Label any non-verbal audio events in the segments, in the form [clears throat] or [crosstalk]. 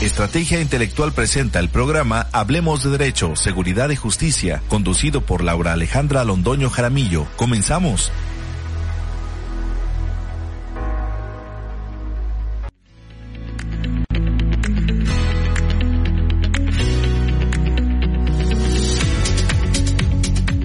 Estrategia Intelectual presenta el programa Hablemos de Derecho, Seguridad y Justicia, conducido por Laura Alejandra Londoño Jaramillo. Comenzamos.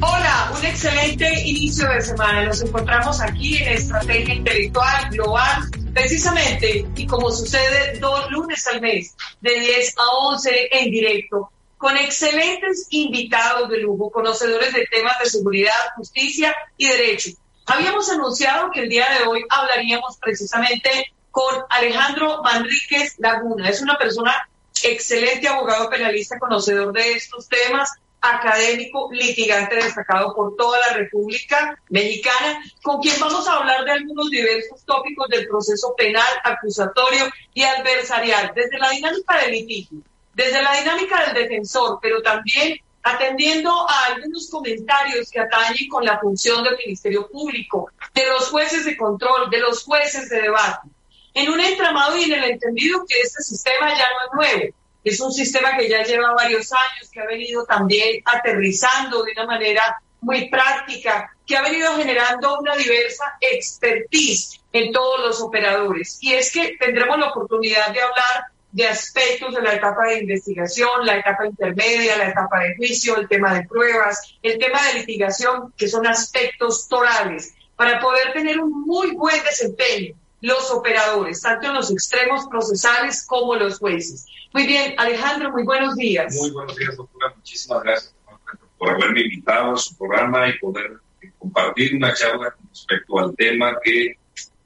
Hola, un excelente inicio de semana. Nos encontramos aquí en Estrategia Intelectual Global precisamente, y como sucede dos lunes al mes, de 10 a 11 en directo, con excelentes invitados de lujo, conocedores de temas de seguridad, justicia y derecho. Habíamos anunciado que el día de hoy hablaríamos precisamente con Alejandro Manríquez Laguna. Es una persona excelente abogado penalista, conocedor de estos temas, académico, litigante destacado por toda la República Mexicana, con quien vamos a hablar de algunos diversos tópicos del proceso penal, acusatorio y adversarial, desde la dinámica del litigio, desde la dinámica del defensor, pero también atendiendo a algunos comentarios que atañen con la función del Ministerio Público, de los jueces de control, de los jueces de debate, en un entramado y en el entendido que este sistema ya no es nuevo, es un sistema que ya lleva varios años, que ha venido también aterrizando de una manera muy práctica, que ha venido generando una diversa expertise en todos los operadores. Y es que tendremos la oportunidad de hablar de aspectos de la etapa de investigación, la etapa intermedia, la etapa de juicio, el tema de pruebas, el tema de litigación, que son aspectos torales, para poder tener un muy buen desempeño los operadores, tanto en los extremos procesales como los jueces. Muy bien, Alejandro, muy buenos días. Muy buenos días, doctora. Muchísimas gracias por haberme invitado a su programa y poder compartir una charla con respecto al tema que,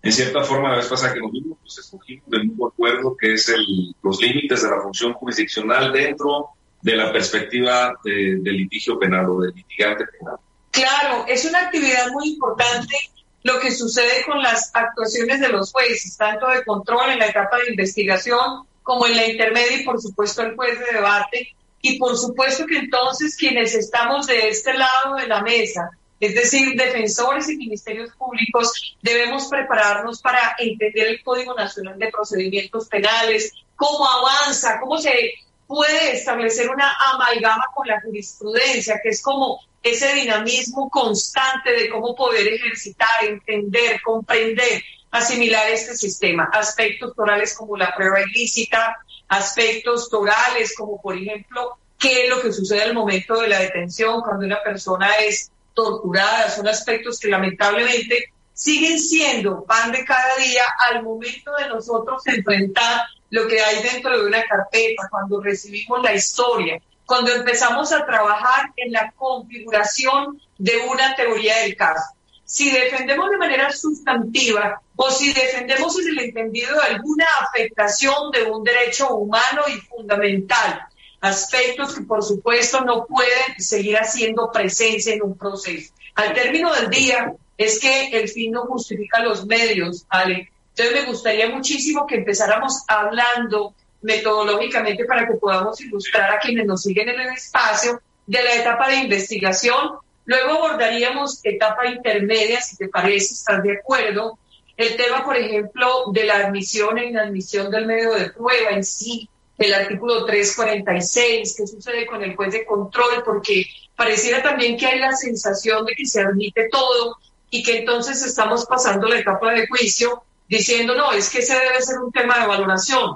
en cierta forma, la vez pasada que nos vimos, pues escogimos de un acuerdo que es el, los límites de la función jurisdiccional dentro de la perspectiva de, del litigio penal o del litigante penal. Claro, es una actividad muy importante lo que sucede con las actuaciones de los jueces, tanto de control en la etapa de investigación como en la intermedia y por supuesto el juez de debate. Y por supuesto que entonces quienes estamos de este lado de la mesa, es decir, defensores y ministerios públicos, debemos prepararnos para entender el Código Nacional de Procedimientos Penales, cómo avanza, cómo se puede establecer una amalgama con la jurisprudencia, que es como ese dinamismo constante de cómo poder ejercitar, entender, comprender, asimilar este sistema. Aspectos torales como la prueba ilícita, aspectos torales como por ejemplo qué es lo que sucede al momento de la detención cuando una persona es torturada. Son aspectos que lamentablemente siguen siendo pan de cada día al momento de nosotros enfrentar lo que hay dentro de una carpeta, cuando recibimos la historia, cuando empezamos a trabajar en la configuración de una teoría del caso. Si defendemos de manera sustantiva o si defendemos en el entendido de alguna afectación de un derecho humano y fundamental, aspectos que por supuesto no pueden seguir haciendo presencia en un proceso. Al término del día es que el fin no justifica los medios, Ale. Entonces me gustaría muchísimo que empezáramos hablando metodológicamente para que podamos ilustrar a quienes nos siguen en el espacio de la etapa de investigación. Luego abordaríamos etapa intermedia, si te parece, estás de acuerdo. El tema, por ejemplo, de la admisión e inadmisión del medio de prueba en sí, el artículo 346, qué sucede con el juez de control, porque pareciera también que hay la sensación de que se admite todo y que entonces estamos pasando la etapa de juicio diciendo, no, es que ese debe ser un tema de valoración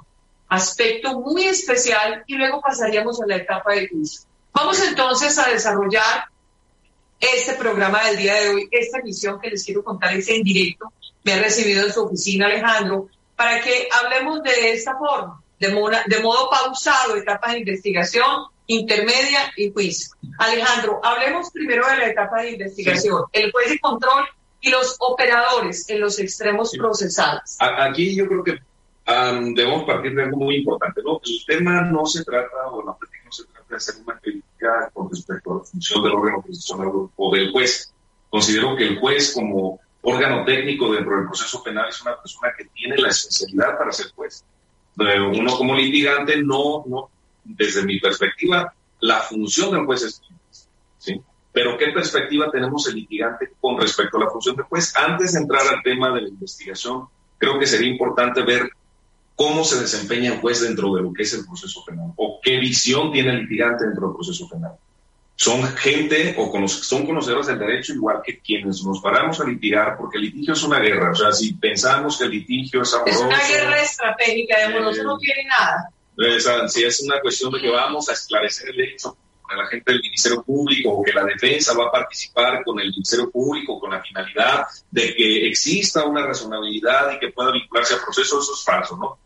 aspecto muy especial y luego pasaríamos a la etapa de juicio. Vamos entonces a desarrollar este programa del día de hoy, esta emisión que les quiero contar es en directo. Me ha recibido en su oficina Alejandro para que hablemos de esta forma, de, de modo pausado, etapa de investigación, intermedia y juicio. Alejandro, hablemos primero de la etapa de investigación, el juez de control y los operadores en los extremos procesales. Aquí yo creo que debemos partir de algo muy importante, ¿no? El tema no se trata, o la práctica no se trata de hacer una crítica con respecto a la función del órgano constitucional o del juez. Considero que el juez como órgano técnico dentro del proceso penal es una persona que tiene la especialidad para ser juez. Uno como litigante no, no, desde mi perspectiva, la función del juez es. Pero ¿qué perspectiva tenemos el litigante con respecto a la función del juez? Antes de entrar al tema de la investigación, creo que sería importante ver cómo se desempeña el juez dentro de lo que es el proceso penal o qué visión tiene el litigante dentro del proceso penal. Son gente o son conocedores del derecho igual que quienes nos paramos a litigar, porque el litigio es una guerra. O sea, si pensamos que el litigio es amoroso... Es una guerra estratégica, digamos, eh, no tiene nada. Si es una cuestión de que vamos a esclarecer el hecho con la gente del Ministerio Público o que la defensa va a participar con el Ministerio Público con la finalidad de que exista una razonabilidad y que pueda vincularse al proceso, eso es falso, ¿no?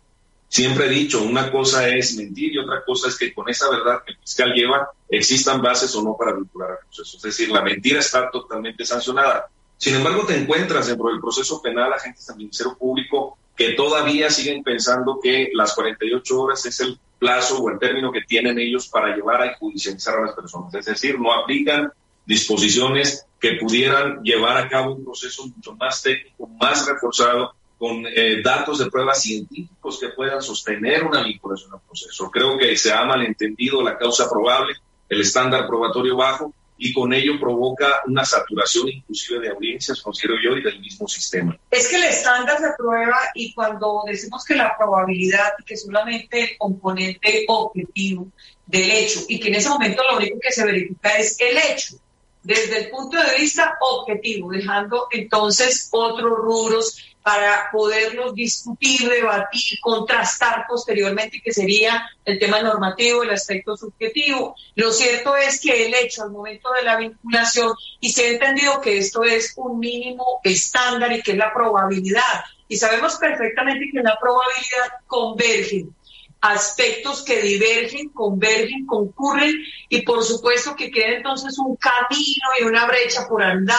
Siempre he dicho, una cosa es mentir y otra cosa es que con esa verdad que el fiscal lleva existan bases o no para vincular al proceso. Es decir, la mentira está totalmente sancionada. Sin embargo, te encuentras dentro del proceso penal agentes del Ministerio Público que todavía siguen pensando que las 48 horas es el plazo o el término que tienen ellos para llevar a judicializar a las personas. Es decir, no aplican disposiciones que pudieran llevar a cabo un proceso mucho más técnico, más reforzado con eh, datos de pruebas científicos que puedan sostener una vinculación al proceso. Creo que se ha malentendido la causa probable, el estándar probatorio bajo, y con ello provoca una saturación inclusive de audiencias, considero yo, y del mismo sistema. Es que el estándar se prueba y cuando decimos que la probabilidad, que solamente el componente objetivo del hecho, y que en ese momento lo único que se verifica es el hecho, desde el punto de vista objetivo, dejando entonces otros rubros para poderlos discutir, debatir, contrastar posteriormente, que sería el tema normativo, el aspecto subjetivo. Lo cierto es que el hecho al momento de la vinculación, y se ha entendido que esto es un mínimo estándar y que es la probabilidad, y sabemos perfectamente que en la probabilidad convergen aspectos que divergen, convergen, concurren y por supuesto que queda entonces un camino y una brecha por andar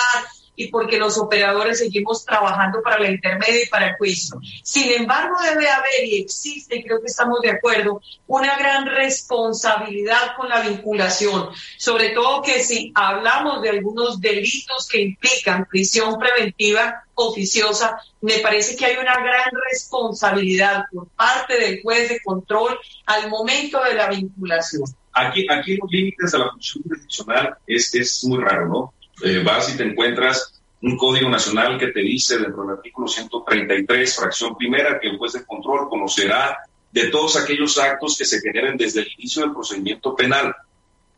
y porque los operadores seguimos trabajando para la intermedia y para el juicio. Sin embargo, debe haber y existe, creo que estamos de acuerdo, una gran responsabilidad con la vinculación, sobre todo que si hablamos de algunos delitos que implican prisión preventiva oficiosa, me parece que hay una gran responsabilidad por parte del juez de control al momento de la vinculación. Aquí, aquí los límites de la función jurisdiccional es, es muy raro, ¿no? Eh, vas y te encuentras un código nacional que te dice dentro del artículo 133, fracción primera, que el juez de control conocerá de todos aquellos actos que se generen desde el inicio del procedimiento penal.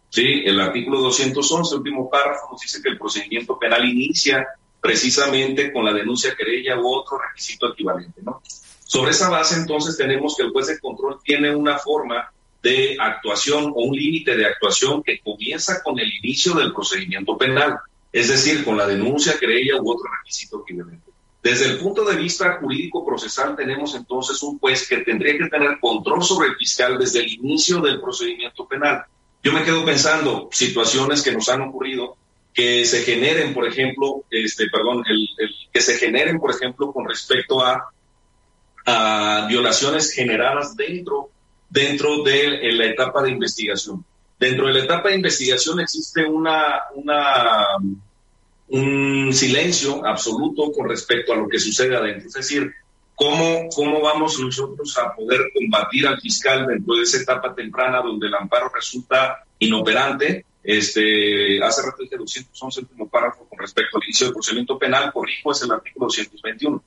Sí, el artículo 211, último párrafo, nos dice que el procedimiento penal inicia precisamente con la denuncia querella u otro requisito equivalente, ¿no? Sobre esa base, entonces, tenemos que el juez de control tiene una forma de actuación o un límite de actuación que comienza con el inicio del procedimiento penal, es decir, con la denuncia, querella u otro requisito equivalente. Desde el punto de vista jurídico-procesal tenemos entonces un juez que tendría que tener control sobre el fiscal desde el inicio del procedimiento penal. Yo me quedo pensando situaciones que nos han ocurrido que se generen, por ejemplo, este, perdón, que se generen, por ejemplo, con respecto a, a violaciones generadas dentro dentro de la etapa de investigación. Dentro de la etapa de investigación existe una, una, un silencio absoluto con respecto a lo que sucede adentro. Es decir, ¿cómo, cómo vamos nosotros a poder combatir al fiscal dentro de esa etapa temprana donde el amparo resulta inoperante? Este, hace rato dije 211 último párrafo con respecto al inicio del procedimiento penal, corrijo, es el artículo 221.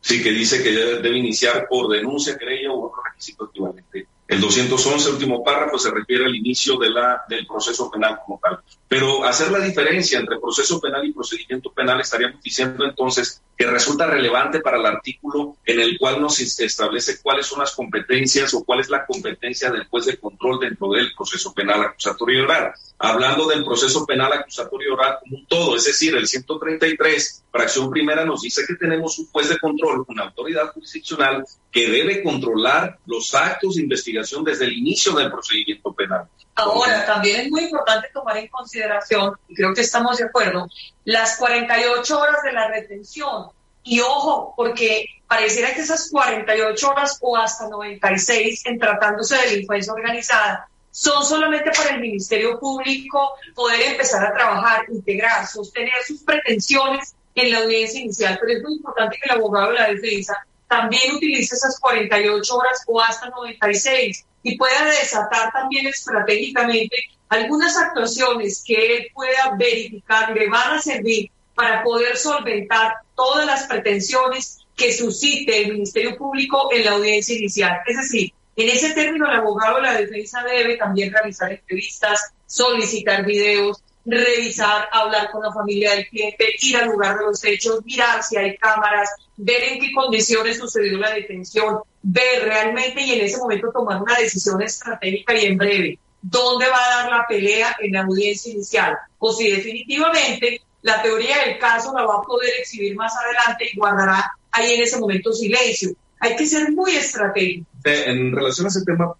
Sí, que dice que debe, iniciar por denuncia, querella u otro requisito equivalente. El 211, último párrafo, se refiere al inicio del proceso penal como tal. Pero hacer la diferencia entre proceso penal y procedimiento penal estaríamos diciendo entonces que resulta relevante para el artículo en el cual nos establece cuáles son las competencias o cuál es la competencia del juez de control dentro del proceso penal acusatorio oral. Hablando del proceso penal acusatorio oral como un todo, es decir, el 133, fracción primera, nos dice que tenemos un juez de control, una autoridad jurisdiccional que debe controlar los actos de investigación desde el inicio del procedimiento penal. Ahora, también es muy importante tomar en consideración, y creo que estamos de acuerdo, las 48 horas de la retención Y ojo, porque pareciera que esas 48 horas o hasta 96 en tratándose de delincuencia organizada son solamente para el Ministerio Público poder empezar a trabajar, integrar, sostener sus pretensiones en la audiencia inicial. Pero es muy importante que el abogado de la defensa también utilice esas 48 horas o hasta 96 y pueda desatar también estratégicamente algunas actuaciones que él pueda verificar le van a servir para poder solventar todas las pretensiones que suscite el Ministerio Público en la audiencia inicial. Es decir, en ese término el abogado de la defensa debe también realizar entrevistas, solicitar videos, revisar, hablar con la familia del cliente, ir al lugar de los hechos, mirar si hay cámaras, ver en qué condiciones sucedió la detención, ver realmente y en ese momento tomar una decisión estratégica y en breve dónde va a dar la pelea en la audiencia inicial o si definitivamente la teoría del caso la va a poder exhibir más adelante y guardará ahí en ese momento silencio. Hay que ser muy estratégico. En relación a ese tema,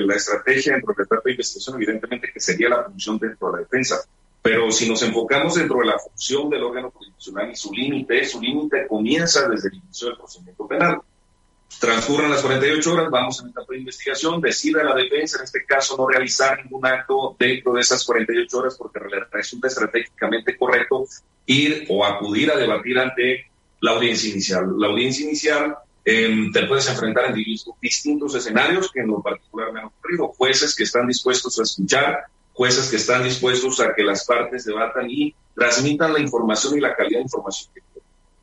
la estrategia en propiedad de investigación, evidentemente que sería la función dentro de la defensa. Pero si nos enfocamos dentro de la función del órgano constitucional y su límite, su límite comienza desde el inicio del procedimiento penal. Transcurren las 48 horas, vamos a la etapa de investigación, decide la defensa, en este caso, no realizar ningún acto dentro de esas 48 horas porque resulta estratégicamente correcto ir o acudir a debatir ante la audiencia inicial. La audiencia inicial eh, te puedes enfrentar en distintos escenarios que en lo particular me han ocurrido. Jueces que están dispuestos a escuchar, jueces que están dispuestos a que las partes debatan y transmitan la información y la calidad de información que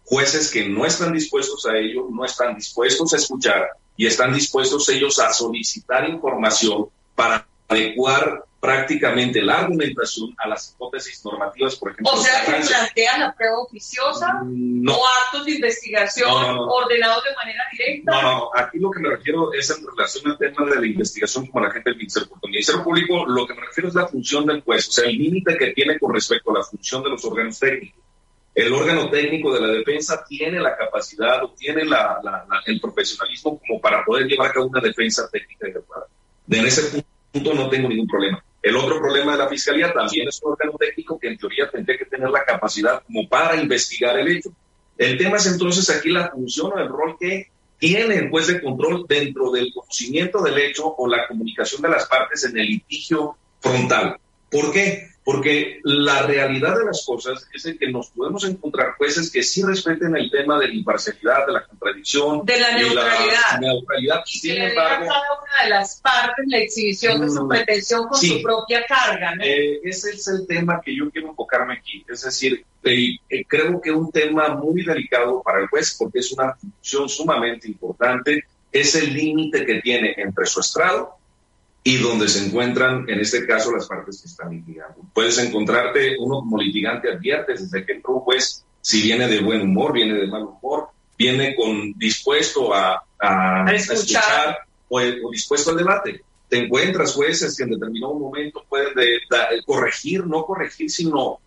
jueces que no están dispuestos a ello, no están dispuestos a escuchar y están dispuestos ellos a solicitar información para adecuar prácticamente la argumentación a las hipótesis normativas, por ejemplo. O sea, que plantean la prueba oficiosa mm, o actos de investigación ordenados de manera directa. No, no, aquí lo que me refiero es en relación al tema de la investigación como la gente del Ministerio Público. El Ministerio Público, lo que me refiero es la función del juez, o sea, el límite que tiene con respecto a la función de los órganos técnicos. El órgano técnico de la defensa tiene la capacidad o tiene el profesionalismo como para poder llevar a cabo una defensa técnica adecuada. En ese punto no tengo ningún problema. El otro problema de la fiscalía también es un órgano técnico que en teoría tendría que tener la capacidad como para investigar el hecho. El tema es entonces aquí la función o el rol que tiene el juez de control dentro del conocimiento del hecho o la comunicación de las partes en el litigio frontal. ¿Por qué? Porque la realidad de las cosas es que nos podemos encontrar jueces que sí respeten el tema de la imparcialidad, de la contradicción, de la neutralidad. De la neutralidad. Sin embargo, cada una de las partes la exhibición de su mm, pretensión con su propia carga. ¿no? Eh, ese es el tema que yo quiero enfocarme aquí. Es decir, eh, eh, creo que un tema muy delicado para el juez porque es una función sumamente importante, es el límite que tiene entre su estrado y donde se encuentran, en este caso, las partes que están litigando. Puedes encontrarte, uno como litigante advierte desde que entró un juez, si viene de buen humor, viene de mal humor, viene con dispuesto a, a, escuchar, o, dispuesto al debate. Te encuentras jueces que en determinado momento pueden de, corregir, no corregir, sino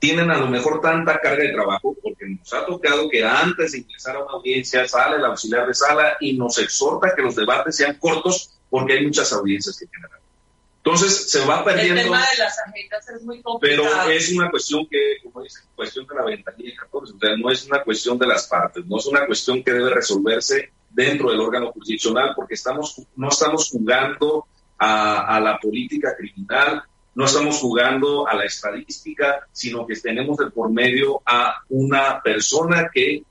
tienen a lo mejor tanta carga de trabajo, porque nos ha tocado que antes de ingresar a una audiencia sale el auxiliar de sala y nos exhorta que los debates sean cortos porque hay muchas audiencias que generar. Entonces se va perdiendo. El tema de las agendas es muy complicado. Pero es una cuestión que, como dice, cuestión de la ventanilla 14, o sea, no es una cuestión de las partes, no es una cuestión que debe resolverse dentro del órgano jurisdiccional, porque estamos, no estamos jugando a, a la política criminal, no estamos jugando a la estadística, sino que tenemos de por medio a una persona que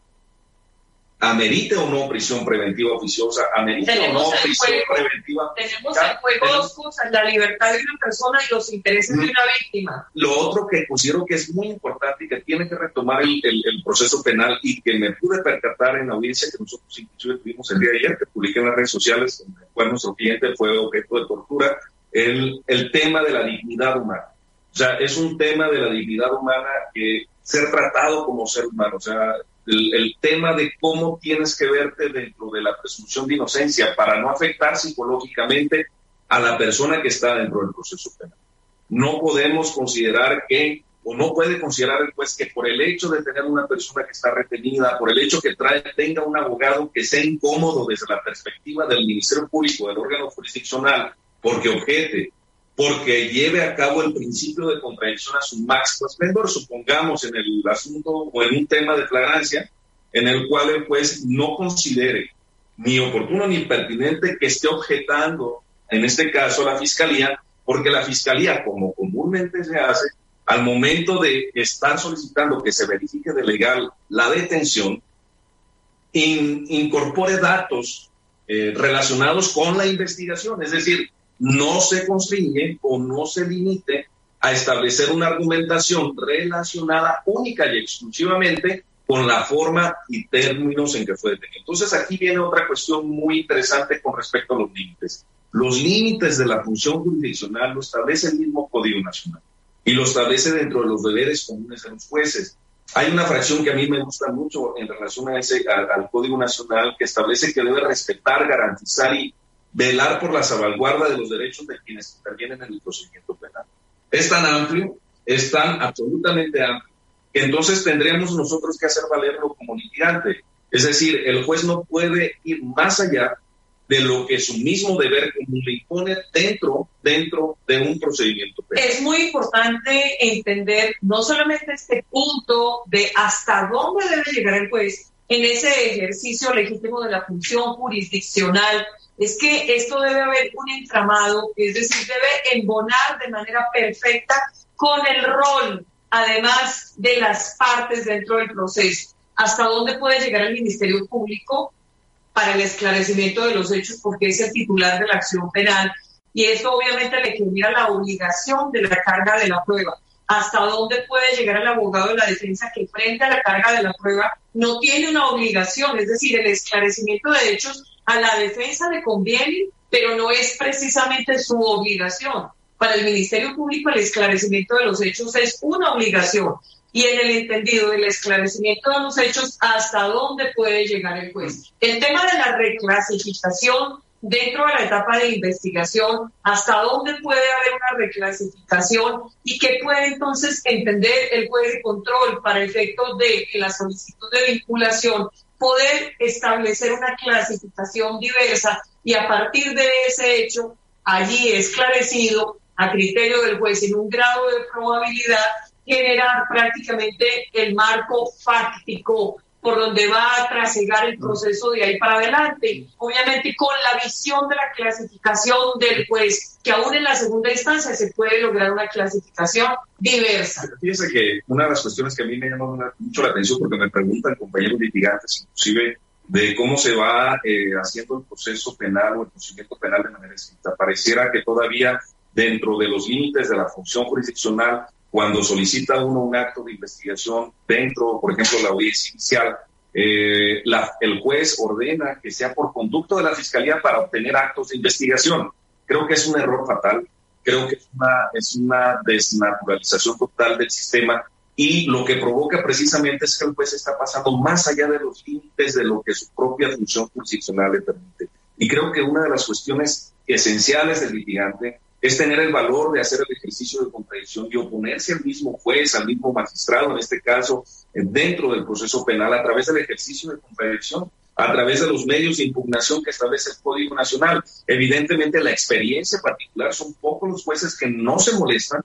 amerite o no prisión preventiva oficiosa, amerite o no prisión preventiva. Tenemos en juego dos cosas, la libertad de una persona y los intereses de una víctima. Lo otro que considero que es muy importante y que tiene que retomar el, el, proceso penal y que me pude percatar en la audiencia que nosotros inclusive tuvimos el día de ayer, que publiqué en las redes sociales, fue nuestro cliente, fue objeto de tortura, el, el tema de la dignidad humana. O sea, es un tema de la dignidad humana que ser tratado como ser humano, o sea, el, tema de cómo tienes que verte dentro de la presunción de inocencia para no afectar psicológicamente a la persona que está dentro del proceso penal. No podemos considerar que, o no puede considerar el juez que por el hecho de tener una persona que está retenida, por el hecho que trae, tenga un abogado que sea incómodo desde la perspectiva del Ministerio Público, del órgano jurisdiccional, porque objete, porque lleve a cabo el principio de contradicción a su máximo esplendor, supongamos en el asunto o en un tema de flagrancia, en el cual el juez no considere ni oportuno ni pertinente que esté objetando, en este caso, la fiscalía, porque la fiscalía, como comúnmente se hace, al momento de estar solicitando que se verifique de legal la detención, incorpore datos eh, relacionados con la investigación, es decir, no se constriñe o no se limite a establecer una argumentación relacionada única y exclusivamente con la forma y términos en que fue detenido. Entonces aquí viene otra cuestión muy interesante con respecto a los límites. Los límites de la función jurisdiccional lo establece el mismo Código Nacional y lo establece dentro de los deberes comunes de los jueces. Hay una fracción que a mí me gusta mucho en relación al, Código Nacional que establece que debe respetar, garantizar y velar por la salvaguarda de los derechos de quienes intervienen en el procedimiento penal. Es tan amplio, es tan absolutamente amplio, que entonces tendríamos nosotros que hacer valerlo como litigante. Es decir, el juez no puede ir más allá de lo que su mismo deber común le impone dentro, dentro de un procedimiento penal. Es muy importante entender no solamente este punto de hasta dónde debe llegar el juez en ese ejercicio legítimo de la función jurisdiccional, es que esto debe haber un entramado, es decir, debe embonar de manera perfecta con el rol, además de las partes dentro del proceso. ¿Hasta dónde puede llegar el Ministerio Público? para el esclarecimiento de los hechos porque es el titular de la acción penal y esto obviamente le genera la obligación de la carga de la prueba. ¿Hasta dónde puede llegar el abogado de la defensa que frente a la carga de la prueba no tiene una obligación? Es decir, el esclarecimiento de hechos a la defensa le conviene, pero no es precisamente su obligación. Para el Ministerio Público el esclarecimiento de los hechos es una obligación y en el entendido del esclarecimiento de los hechos hasta dónde puede llegar el juez. El tema de la reclasificación dentro de la etapa de investigación, hasta dónde puede haber una reclasificación y qué puede entonces entender el juez de control para efectos de que la solicitud de vinculación poder establecer una clasificación diversa y a partir de ese hecho, allí esclarecido a criterio del juez en un grado de probabilidad, generar prácticamente el marco fáctico por donde va a trasegar el proceso de ahí para adelante. Obviamente con la visión de la clasificación del juez, que aún en la segunda instancia se puede lograr una clasificación diversa. Fíjense que una de las cuestiones que a mí me llama mucho la atención, porque me preguntan compañeros litigantes, inclusive, de cómo se va eh, haciendo el proceso penal o el procedimiento penal de manera estricta. Pareciera que todavía dentro de los límites de la función jurisdiccional cuando solicita uno un acto de investigación dentro, por ejemplo, la audiencia inicial, eh, el juez ordena que sea por conducto de la fiscalía para obtener actos de investigación. Creo que es un error fatal, creo que es una, es una desnaturalización total del sistema y lo que provoca precisamente es que el juez está pasando más allá de los límites de lo que su propia función jurisdiccional le permite. Y creo que una de las cuestiones esenciales del litigante es tener el valor de hacer el ejercicio de contradicción y oponerse al mismo juez, al mismo magistrado, en este caso, dentro del proceso penal, a través del ejercicio de contradicción, a través de los medios de impugnación que establece el Código Nacional. Evidentemente, la experiencia particular son pocos los jueces que no se molestan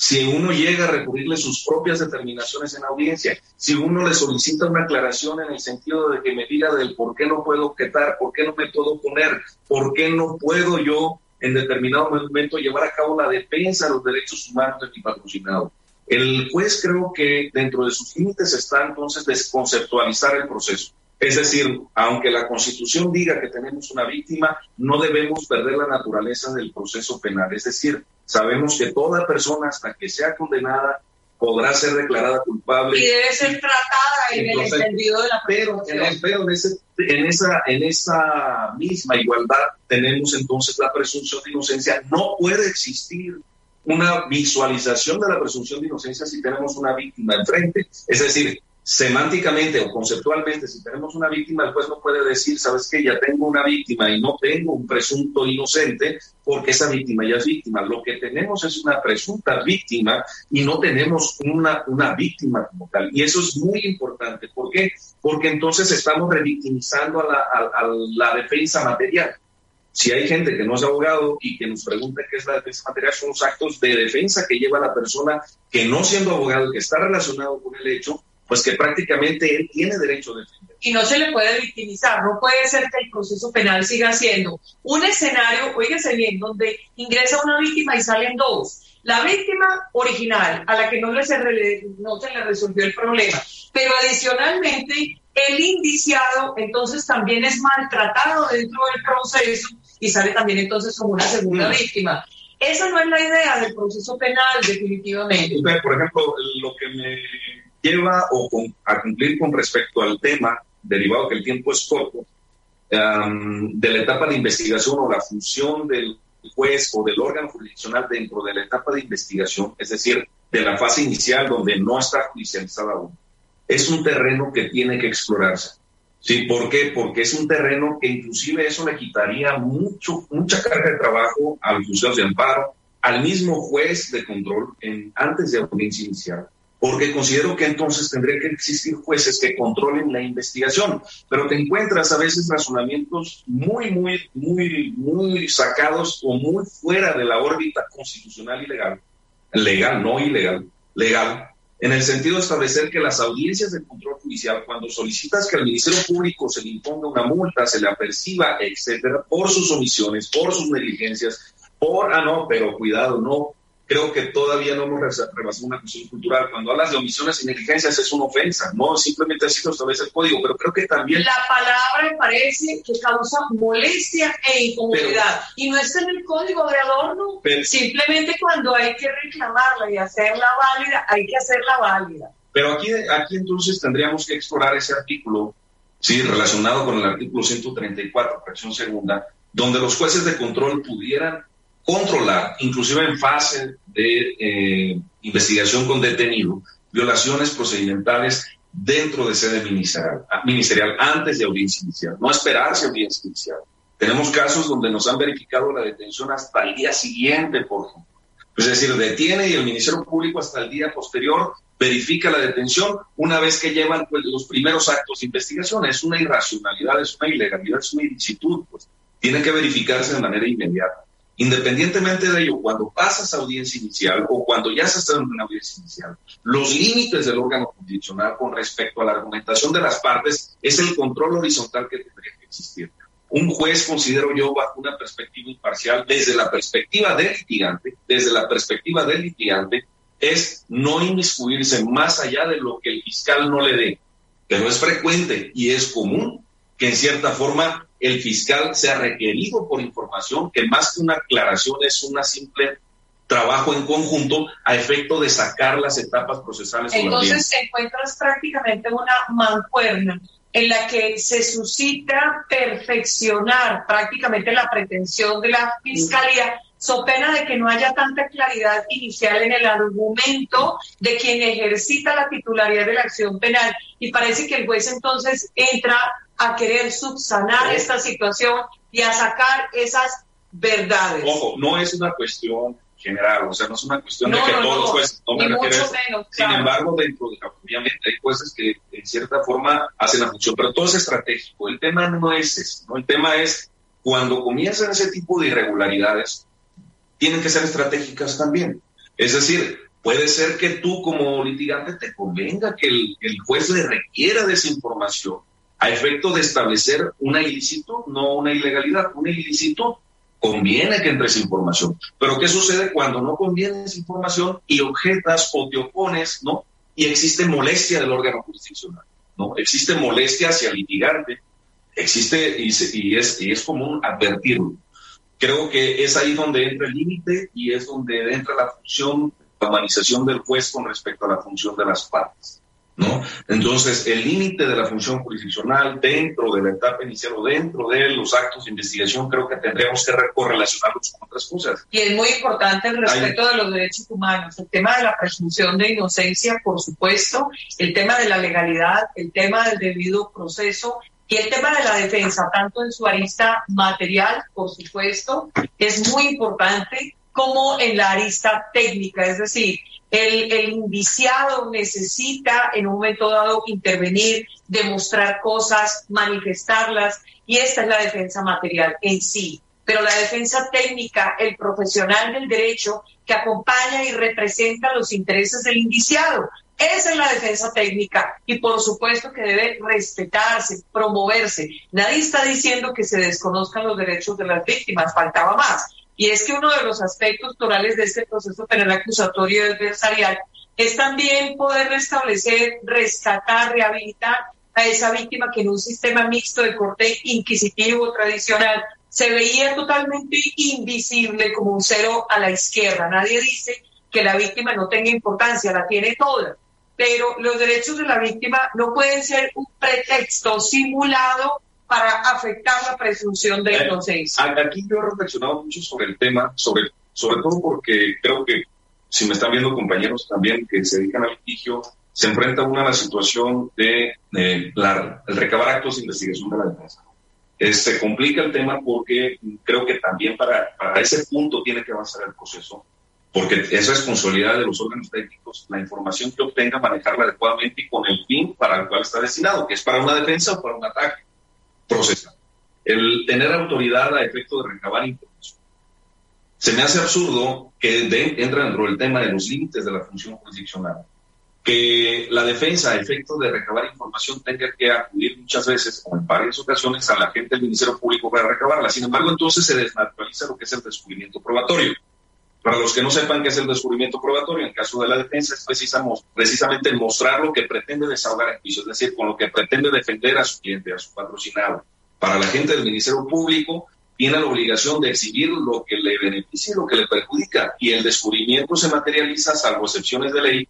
si uno llega a recurrirle sus propias determinaciones en audiencia, si uno le solicita una aclaración en el sentido de que me diga del por qué no puedo objetar, por qué no me puedo oponer, por qué no puedo yo en determinado momento llevar a cabo la defensa de los derechos humanos de mi patrocinado. El juez creo que dentro de sus límites está entonces desconceptualizar el proceso. Es decir, aunque la Constitución diga que tenemos una víctima, no debemos perder la naturaleza del proceso penal. Es decir, sabemos que toda persona hasta que sea condenada podrá ser declarada culpable. Y debe ser tratada en el entendido de la Pero, en, pero en, esa, en esa misma igualdad tenemos entonces la presunción de inocencia. No puede existir una visualización de la presunción de inocencia si tenemos una víctima enfrente. Es decir, semánticamente o conceptualmente, si tenemos una víctima, el juez no puede decir, sabes que ya tengo una víctima y no tengo un presunto inocente porque esa víctima ya es víctima. Lo que tenemos es una presunta víctima y no tenemos una, una víctima como tal. Y eso es muy importante. ¿Por qué? Porque entonces estamos revictimizando a la, a la defensa material. Si hay gente que no es abogado y que nos pregunta qué es la defensa material, son los actos de defensa que lleva la persona que no siendo abogado, que está relacionado con el hecho, pues que prácticamente él tiene derecho a defender. Y no se le puede victimizar, no puede ser que el proceso penal siga siendo un escenario, oígase bien, donde ingresa una víctima y salen dos. La víctima original, a la que no, le se, no se le resolvió el problema, pero adicionalmente el indiciado entonces también es maltratado dentro del proceso y sale también entonces como una segunda mm. víctima. Esa no es la idea del proceso penal, definitivamente. Por ejemplo, lo que me lleva o a cumplir con respecto al tema, derivado que el tiempo es corto, de la etapa de investigación o la función del juez o del órgano jurisdiccional dentro de la etapa de investigación, es decir, de la fase inicial donde no está judicializada aún, es un terreno que tiene que explorarse. ¿Sí? ¿Por qué? Porque es un terreno que inclusive eso le quitaría mucho, mucha carga de trabajo a los juzgados de amparo, al mismo juez de control en, antes de audiencia inicial, porque considero que entonces tendría que existir jueces que controlen la investigación, pero te encuentras a veces razonamientos muy, muy, muy, muy sacados o muy fuera de la órbita constitucional y legal, legal, no ilegal, legal, en el sentido de establecer que las audiencias de control judicial, cuando solicitas que al Ministerio Público se le imponga una multa, se le aperciba, etcétera, por sus omisiones, por sus negligencias, por, ah, no, pero cuidado, no, creo que todavía no hemos rebasado una cuestión cultural. Cuando hablas de omisiones y negligencias es una ofensa, no simplemente así lo establece el código, pero creo que también... La palabra me parece que causa molestia e incomodidad y no está en el código de adorno, simplemente cuando hay que reclamarla y hacerla válida, hay que hacerla válida. Pero aquí, aquí entonces tendríamos que explorar ese artículo, sí, relacionado con el artículo 134, fracción segunda, donde los jueces de control pudieran controlar, inclusive en fase de eh, investigación con detenido, violaciones procedimentales dentro de sede ministerial, ministerial antes de audiencia inicial, no esperarse audiencia inicial. Tenemos casos donde nos han verificado la detención hasta el día siguiente, por ejemplo. Es decir, detiene y el Ministerio Público hasta el día posterior verifica la detención una vez que llevan pues, los primeros actos de investigación. Es una irracionalidad, es una ilegalidad, es una ilicitud. Pues. Tiene que verificarse de manera inmediata. Independientemente de ello, cuando pasas a audiencia inicial o cuando ya se está en una audiencia inicial, los límites del órgano jurisdiccional con respecto a la argumentación de las partes es el control horizontal que tendría que existir. Un juez, considero yo, bajo una perspectiva imparcial, desde la perspectiva del litigante, desde la perspectiva del litigante, es no inmiscuirse más allá de lo que el fiscal no le dé. Pero es frecuente y es común que en cierta forma el fiscal sea requerido por información que más que una aclaración es una simple trabajo en conjunto a efecto de sacar las etapas procesales. Entonces encuentras prácticamente una mancuerna en la que se suscita perfeccionar prácticamente la pretensión de la fiscalía, so pena de que no haya tanta claridad inicial en el argumento de quien ejercita la titularidad de la acción penal. Y parece que el juez entonces entra a querer subsanar esta situación y a sacar esas verdades. Ojo, no es una cuestión general, o sea, no es una cuestión de que todos los jueces tomen menos, Sin embargo, dentro de, obviamente hay jueces que en cierta forma hacen la función, pero todo es estratégico. El tema no es eso, ¿no? El tema es cuando comienzan ese tipo de irregularidades, tienen que ser estratégicas también. Es decir, puede ser que tú como litigante te convenga que el, juez le requiera de esa a efecto de establecer una ilícito, no una ilegalidad. Un ilícito conviene que entre esa información. Pero ¿qué sucede cuando no conviene esa información y objetas o te opones, ¿no? Y existe molestia del órgano jurisdiccional, ¿no? Existe molestia hacia el litigante, existe y, es, y es común advertirlo. Creo que es ahí donde entra el límite y es donde entra la función, la humanización del juez con respecto a la función de las partes. ¿no? Entonces, el límite de la función jurisdiccional dentro de la etapa inicial o dentro de los actos de investigación creo que tendríamos que correlacionarlos con otras cosas. Y es muy importante el respeto de los derechos humanos, el tema de la presunción de inocencia, por supuesto, el tema de la legalidad, el tema del debido proceso y el tema de la defensa, tanto en su arista material, por supuesto, es muy importante como en la arista técnica, es decir, el, indiciado necesita en un momento dado intervenir, demostrar cosas, manifestarlas, y esta es la defensa material en sí. Pero la defensa técnica, el profesional del derecho que acompaña y representa los intereses del indiciado, Esa es la defensa técnica y por supuesto que debe respetarse, promoverse. Nadie está diciendo que se desconozcan los derechos de las víctimas, faltaba más. Y es que uno de los aspectos torales de este proceso penal acusatorio y adversarial es también poder restablecer, rescatar, rehabilitar a esa víctima que en un sistema mixto de corte inquisitivo tradicional se veía totalmente invisible como un cero a la izquierda. Nadie dice que la víctima no tenga importancia, la tiene toda pero los derechos de la víctima no pueden ser un pretexto simulado para afectar la presunción de inocencia. Aquí yo he reflexionado mucho sobre el tema, sobre, sobre todo porque creo que si me están viendo compañeros también que se dedican al litigio, se enfrenta uno a la situación de, el recabar actos de investigación de la defensa. Eh, se complica el tema porque creo que también para, para ese punto tiene que avanzar el proceso porque es responsabilidad de los órganos técnicos la información que obtenga, manejarla adecuadamente y con el fin para el cual está destinado, que es para una defensa o para un ataque procesal. El tener autoridad a efecto de recabar información. Se me hace absurdo que entra dentro del tema de los límites de la función jurisdiccional, que la defensa a efecto de recabar información tenga que acudir muchas veces o en varias ocasiones a la gente del Ministerio Público para recabarla. Sin embargo, entonces se desnaturaliza lo que es el descubrimiento probatorio. Para los que no sepan qué es el descubrimiento probatorio, en caso de la defensa es precisamente mostrar lo que pretende desahogar el juicio, es decir, con lo que pretende defender a su cliente, a su patrocinado. Para la gente del Ministerio Público, tiene la obligación de exhibir lo que le beneficia y lo que le perjudica, y el descubrimiento se materializa, salvo excepciones de ley,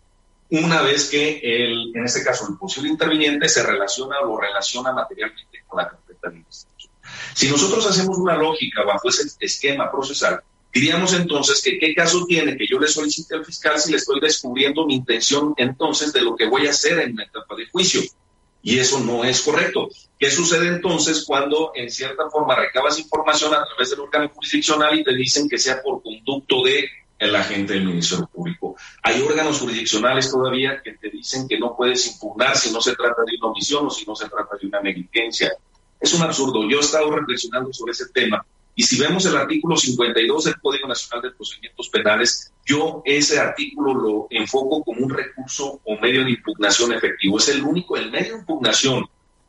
una vez que, el, en este caso, el posible interviniente se relaciona o relaciona materialmente con la carpeta de investigación. Si nosotros hacemos una lógica bajo ese esquema procesal, Diríamos entonces que qué caso tiene que yo le solicite al fiscal si le estoy descubriendo mi intención entonces de lo que voy a hacer en la etapa de juicio. Y eso no es correcto. ¿Qué sucede entonces cuando en cierta forma recabas información a través del órgano jurisdiccional y te dicen que sea por conducto de el agente del Ministerio Público? Hay órganos jurisdiccionales todavía que te dicen que no puedes impugnar si no se trata de una omisión o si no se trata de una negligencia. Es un absurdo. Yo he estado reflexionando sobre ese tema y si vemos el artículo 52 del Código Nacional de Procedimientos Penales, yo ese artículo lo enfoco como un recurso o medio de impugnación efectivo. Es el único, el medio de impugnación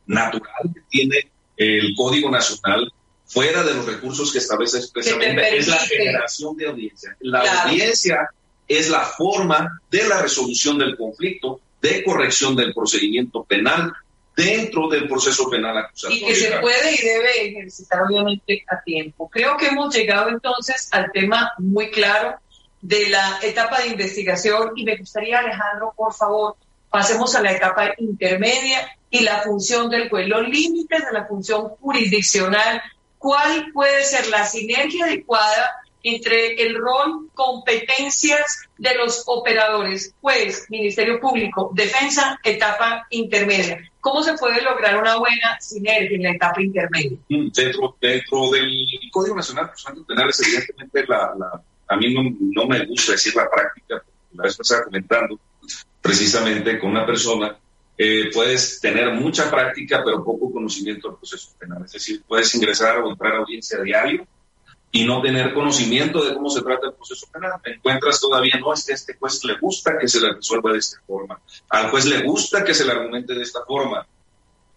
natural que tiene el Código Nacional fuera de los recursos que establece expresamente, es la generación de audiencia. La audiencia es la forma de la resolución del conflicto, de corrección del procedimiento penal, dentro del proceso penal acusatorio. Y que se puede y debe ejercitar obviamente a tiempo. Creo que hemos llegado entonces al tema muy claro de la etapa de investigación y me gustaría, Alejandro, por favor, pasemos a la etapa intermedia y la función del juez, los límites de la función jurisdiccional, cuál puede ser la sinergia adecuada entre el rol, competencias de los operadores, juez, Ministerio Público, defensa, etapa intermedia. ¿Cómo se puede lograr una buena sinergia en la etapa intermedia? Mm, dentro, dentro del Código Nacional de Procedimientos Penales, evidentemente, la, a mí no, me gusta decir la práctica, la vez pasada comentando precisamente con una persona, eh, puedes tener mucha práctica pero poco conocimiento del proceso penal. Es decir, puedes ingresar o entrar a audiencia diario y no tener conocimiento de cómo se trata el proceso penal. encuentras todavía, no, es que a este juez le gusta que se le resuelva de esta forma. Al juez le gusta que se le argumente de esta forma.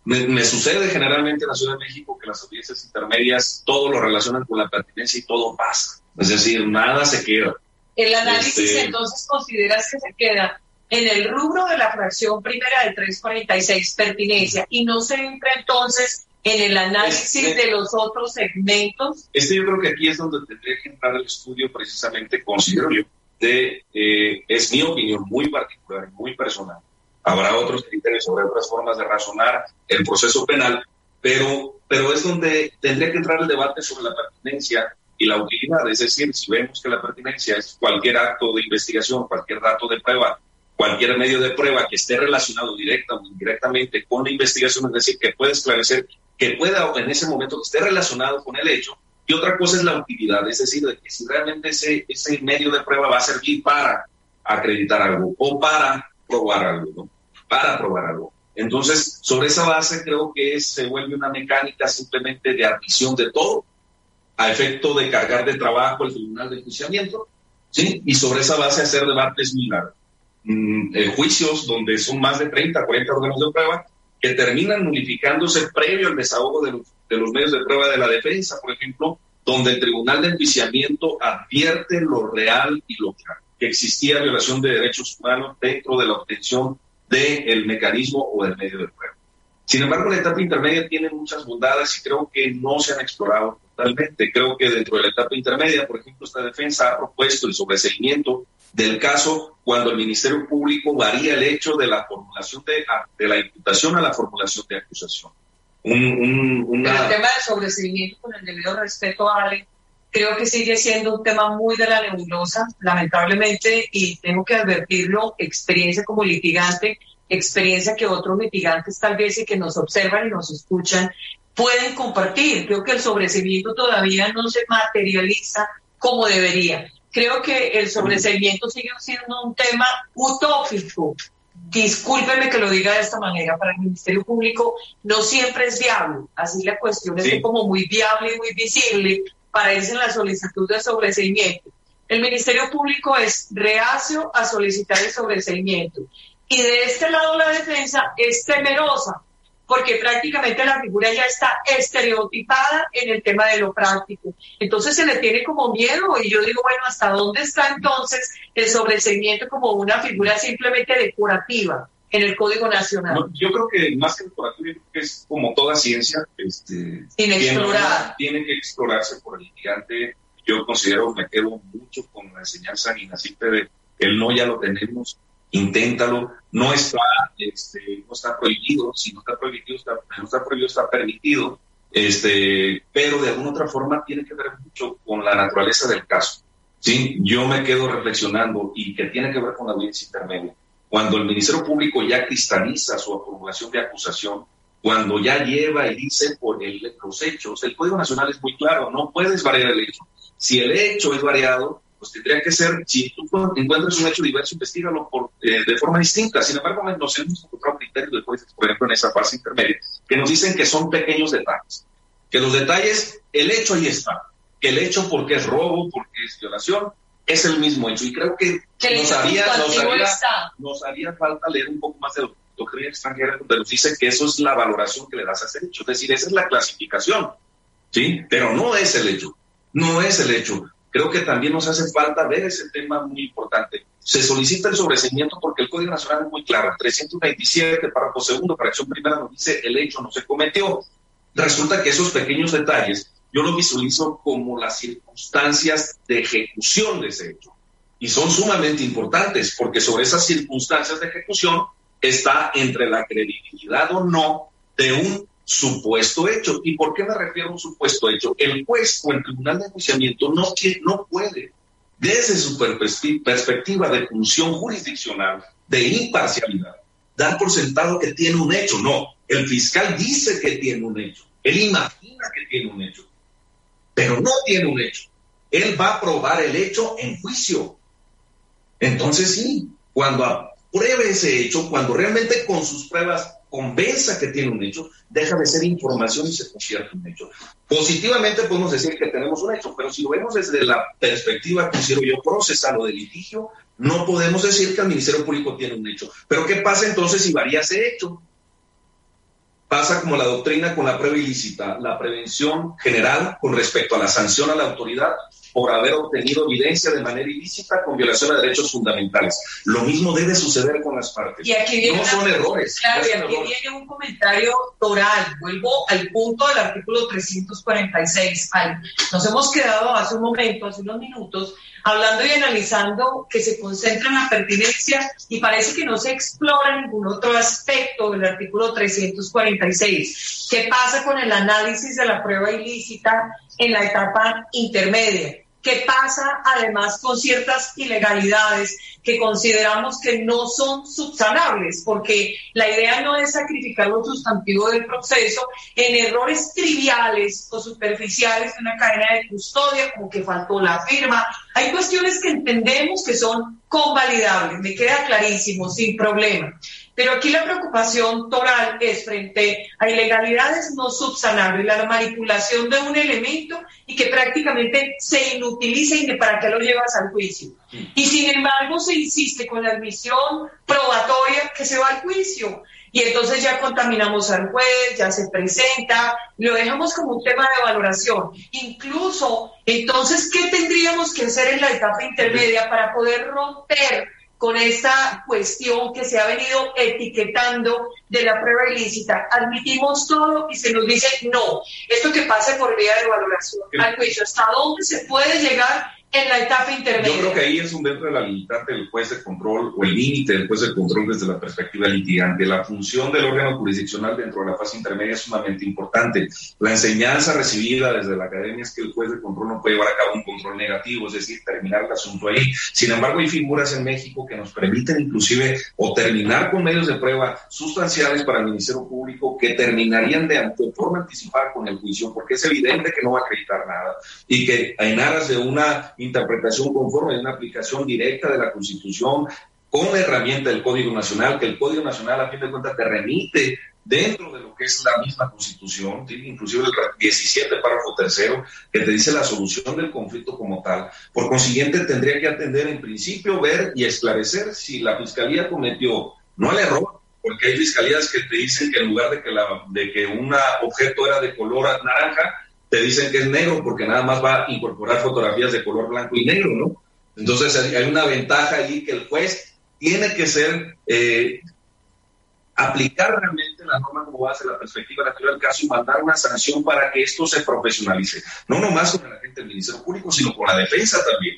Me, sucede generalmente en la Ciudad de México que las audiencias intermedias todo lo relacionan con la pertinencia y todo pasa. Es decir, nada se queda. El análisis este, entonces consideras que se queda en el rubro de la fracción primera del 346, pertinencia, y no se entra entonces en el análisis este de los otros segmentos? Este yo creo que aquí es donde tendría que entrar el estudio precisamente, considero yo, de, eh, es mi opinión muy particular, muy personal. Habrá otros criterios sobre otras formas de razonar el proceso penal, pero, pero es donde tendría que entrar el debate sobre la pertinencia y la utilidad. Es decir, si vemos que la pertinencia es cualquier acto de investigación, cualquier dato de prueba, cualquier medio de prueba que esté relacionado directa o indirectamente con la investigación, es decir, que puede esclarecer que pueda en ese momento que esté relacionado con el hecho. Y otra cosa es la utilidad, es decir, de que si realmente ese, ese medio de prueba va a servir para acreditar algo o para probar algo, ¿no? Para probar algo. Entonces, sobre esa base creo que se vuelve una mecánica simplemente de admisión de todo, a efecto de cargar de trabajo el tribunal de enjuiciamiento, ¿sí? Y sobre esa base hacer debates muy largos. mm, eh, juicios donde son más de 30, 40 órganos de prueba que terminan nulificándose previo al desahogo de los, medios de prueba de la defensa, por ejemplo, donde el Tribunal de Enjuiciamiento advierte lo real y lo claro, que existía violación de derechos humanos dentro de la obtención del mecanismo o del medio de prueba. Sin embargo, la etapa intermedia tiene muchas bondades y creo que no se han explorado totalmente. Creo que dentro de la etapa intermedia, por ejemplo, esta defensa ha propuesto el sobreseguimiento del caso cuando el Ministerio Público varía el hecho de la formulación de, de la imputación a la formulación de acusación. Un, El tema del sobreseguimiento, con el debido respeto Ale, creo que sigue siendo un tema muy de la nebulosa, lamentablemente, y tengo que advertirlo, experiencia como litigante, experiencia que otros litigantes tal vez y que nos observan y nos escuchan pueden compartir. Creo que el sobreseimiento todavía no se materializa como debería. Creo que el sobreseimiento sigue siendo un tema utópico. Discúlpeme que lo diga de esta manera, para el Ministerio Público no siempre es viable. Así la cuestión es como muy viable y muy visible para irse en la solicitud de sobreseimiento. El Ministerio Público es reacio a solicitar el sobreseimiento y de este lado la defensa es temerosa porque prácticamente la figura ya está estereotipada en el tema de lo práctico. Entonces se le tiene como miedo y yo digo, bueno, ¿hasta dónde está entonces el sobreseimiento como una figura simplemente decorativa en el Código Nacional? yo creo que más que decorativo, es como toda ciencia, este, tiene, tiene, que explorarse por el litigante. Yo considero, me quedo mucho con la enseñanza inaciente de el no ya lo tenemos, inténtalo, no está, este, no está prohibido, si no está prohibido, está, no está prohibido, está permitido, este, pero de alguna otra forma tiene que ver mucho con la naturaleza del caso. ¿sí? Yo me quedo reflexionando y que tiene que ver con la audiencia intermedia. Cuando el Ministerio Público ya cristaliza su formulación de acusación, cuando ya lleva y dice por el, los hechos, el Código Nacional es muy claro, no puedes variar el hecho. Si el hecho es variado, pues tendría que ser, si tú encuentras un hecho diverso, investigalo por, eh, de forma distinta. Sin embargo, nos hemos encontrado criterios de jueces, por ejemplo, en esa fase intermedia, que nos dicen que son pequeños detalles. Que los detalles, el hecho ahí está. Que el hecho porque es robo, porque es violación, es el mismo hecho. Y creo que, nos, haría, nos, haría, falta leer un poco más de doctrina extranjera, donde nos dice que eso es la valoración que le das a ese hecho. Es decir, esa es la clasificación. ¿Sí? Pero no es el hecho. No es el hecho creo que también nos hace falta ver ese tema muy importante. Se solicita el sobreseimiento porque el Código Nacional es muy claro. 327, párrafo segundo, fracción primera, nos dice el hecho no se cometió. Resulta que esos pequeños detalles yo los visualizo como las circunstancias de ejecución de ese hecho. Y son sumamente importantes porque sobre esas circunstancias de ejecución está entre la credibilidad o no de un supuesto hecho. ¿Y por qué me refiero a un supuesto hecho? El juez o el tribunal de enjuiciamiento no, no puede, desde su perspectiva de función jurisdiccional, de imparcialidad, dar por sentado que tiene un hecho. No, el fiscal dice que tiene un hecho, él imagina que tiene un hecho, pero no tiene un hecho. Él va a probar el hecho en juicio. Entonces sí, cuando apruebe ese hecho, cuando realmente con sus pruebas convenza que tiene un hecho, deja de ser información y se convierte en un hecho. Positivamente podemos decir que tenemos un hecho, pero si lo vemos desde la perspectiva, considero yo, procesal o de litigio, no podemos decir que el Ministerio Público tiene un hecho. Pero ¿qué pasa entonces si varía ese hecho? Pasa como la doctrina con la prueba ilícita, la prevención general con respecto a la sanción a la autoridad por haber obtenido evidencia de manera ilícita con violación de derechos fundamentales. Lo mismo debe suceder con las partes. Y aquí viene no son errores. Claro, y aquí viene un comentario oral. Vuelvo al punto del artículo 346. nos hemos quedado hace un momento, hace unos minutos, hablando y analizando que se concentra en la pertinencia y parece que no se explora ningún otro aspecto del artículo 346. ¿Qué pasa con el análisis de la prueba ilícita en la etapa intermedia? ¿Qué pasa además con ciertas ilegalidades que consideramos que no son subsanables? Porque la idea no es sacrificar lo sustantivo del proceso en errores triviales o superficiales de una cadena de custodia, como que faltó la firma. Hay cuestiones que entendemos que son convalidables, me queda clarísimo, sin problema. Pero aquí la preocupación toral es frente a ilegalidades no subsanables, la manipulación de un elemento y que prácticamente se inutiliza y para qué lo llevas al juicio. Y sin embargo se insiste con la admisión probatoria que se va al juicio. Y entonces ya contaminamos al juez, ya se presenta, lo dejamos como un tema de valoración. Incluso, entonces, ¿qué tendríamos que hacer en la etapa intermedia para poder romper con esta cuestión que se ha venido etiquetando de la prueba ilícita. Admitimos todo y se nos dice no. Esto que pasa por vía de valoración al juicio. ¿Hasta dónde se puede llegar en la etapa intermedia. Yo creo que ahí es un dentro de la limitante del juez de control o el límite del juez de control desde la perspectiva litigante. La función del órgano jurisdiccional dentro de la fase intermedia es sumamente importante. La enseñanza recibida desde la academia es que el juez de control no puede llevar a cabo un control negativo, es decir, terminar el asunto ahí. Sin embargo, hay figuras en México que nos permiten inclusive o terminar con medios de prueba sustanciales para el Ministerio Público que terminarían de, forma anticipada con el juicio, porque es evidente que no va a acreditar nada y que en aras de una interpretación conforme de una aplicación directa de la Constitución con la herramienta del Código Nacional, que el Código Nacional a fin de cuentas te remite dentro de lo que es la misma Constitución, inclusive el 17 párrafo tercero, que te dice la solución del conflicto como tal. Por consiguiente, tendría que atender en principio, ver y esclarecer si la Fiscalía cometió no el error, porque hay fiscalías que te dicen que en lugar de que, la, de que un objeto era de color naranja, te dicen que es negro porque nada más va a incorporar fotografías de color blanco y negro, ¿no? Entonces hay una ventaja allí que el juez tiene que ser, eh, aplicar realmente la norma como base, la perspectiva natural del caso y mandar una sanción para que esto se profesionalice. No nomás con el agente del Ministerio Público, sino con la defensa también.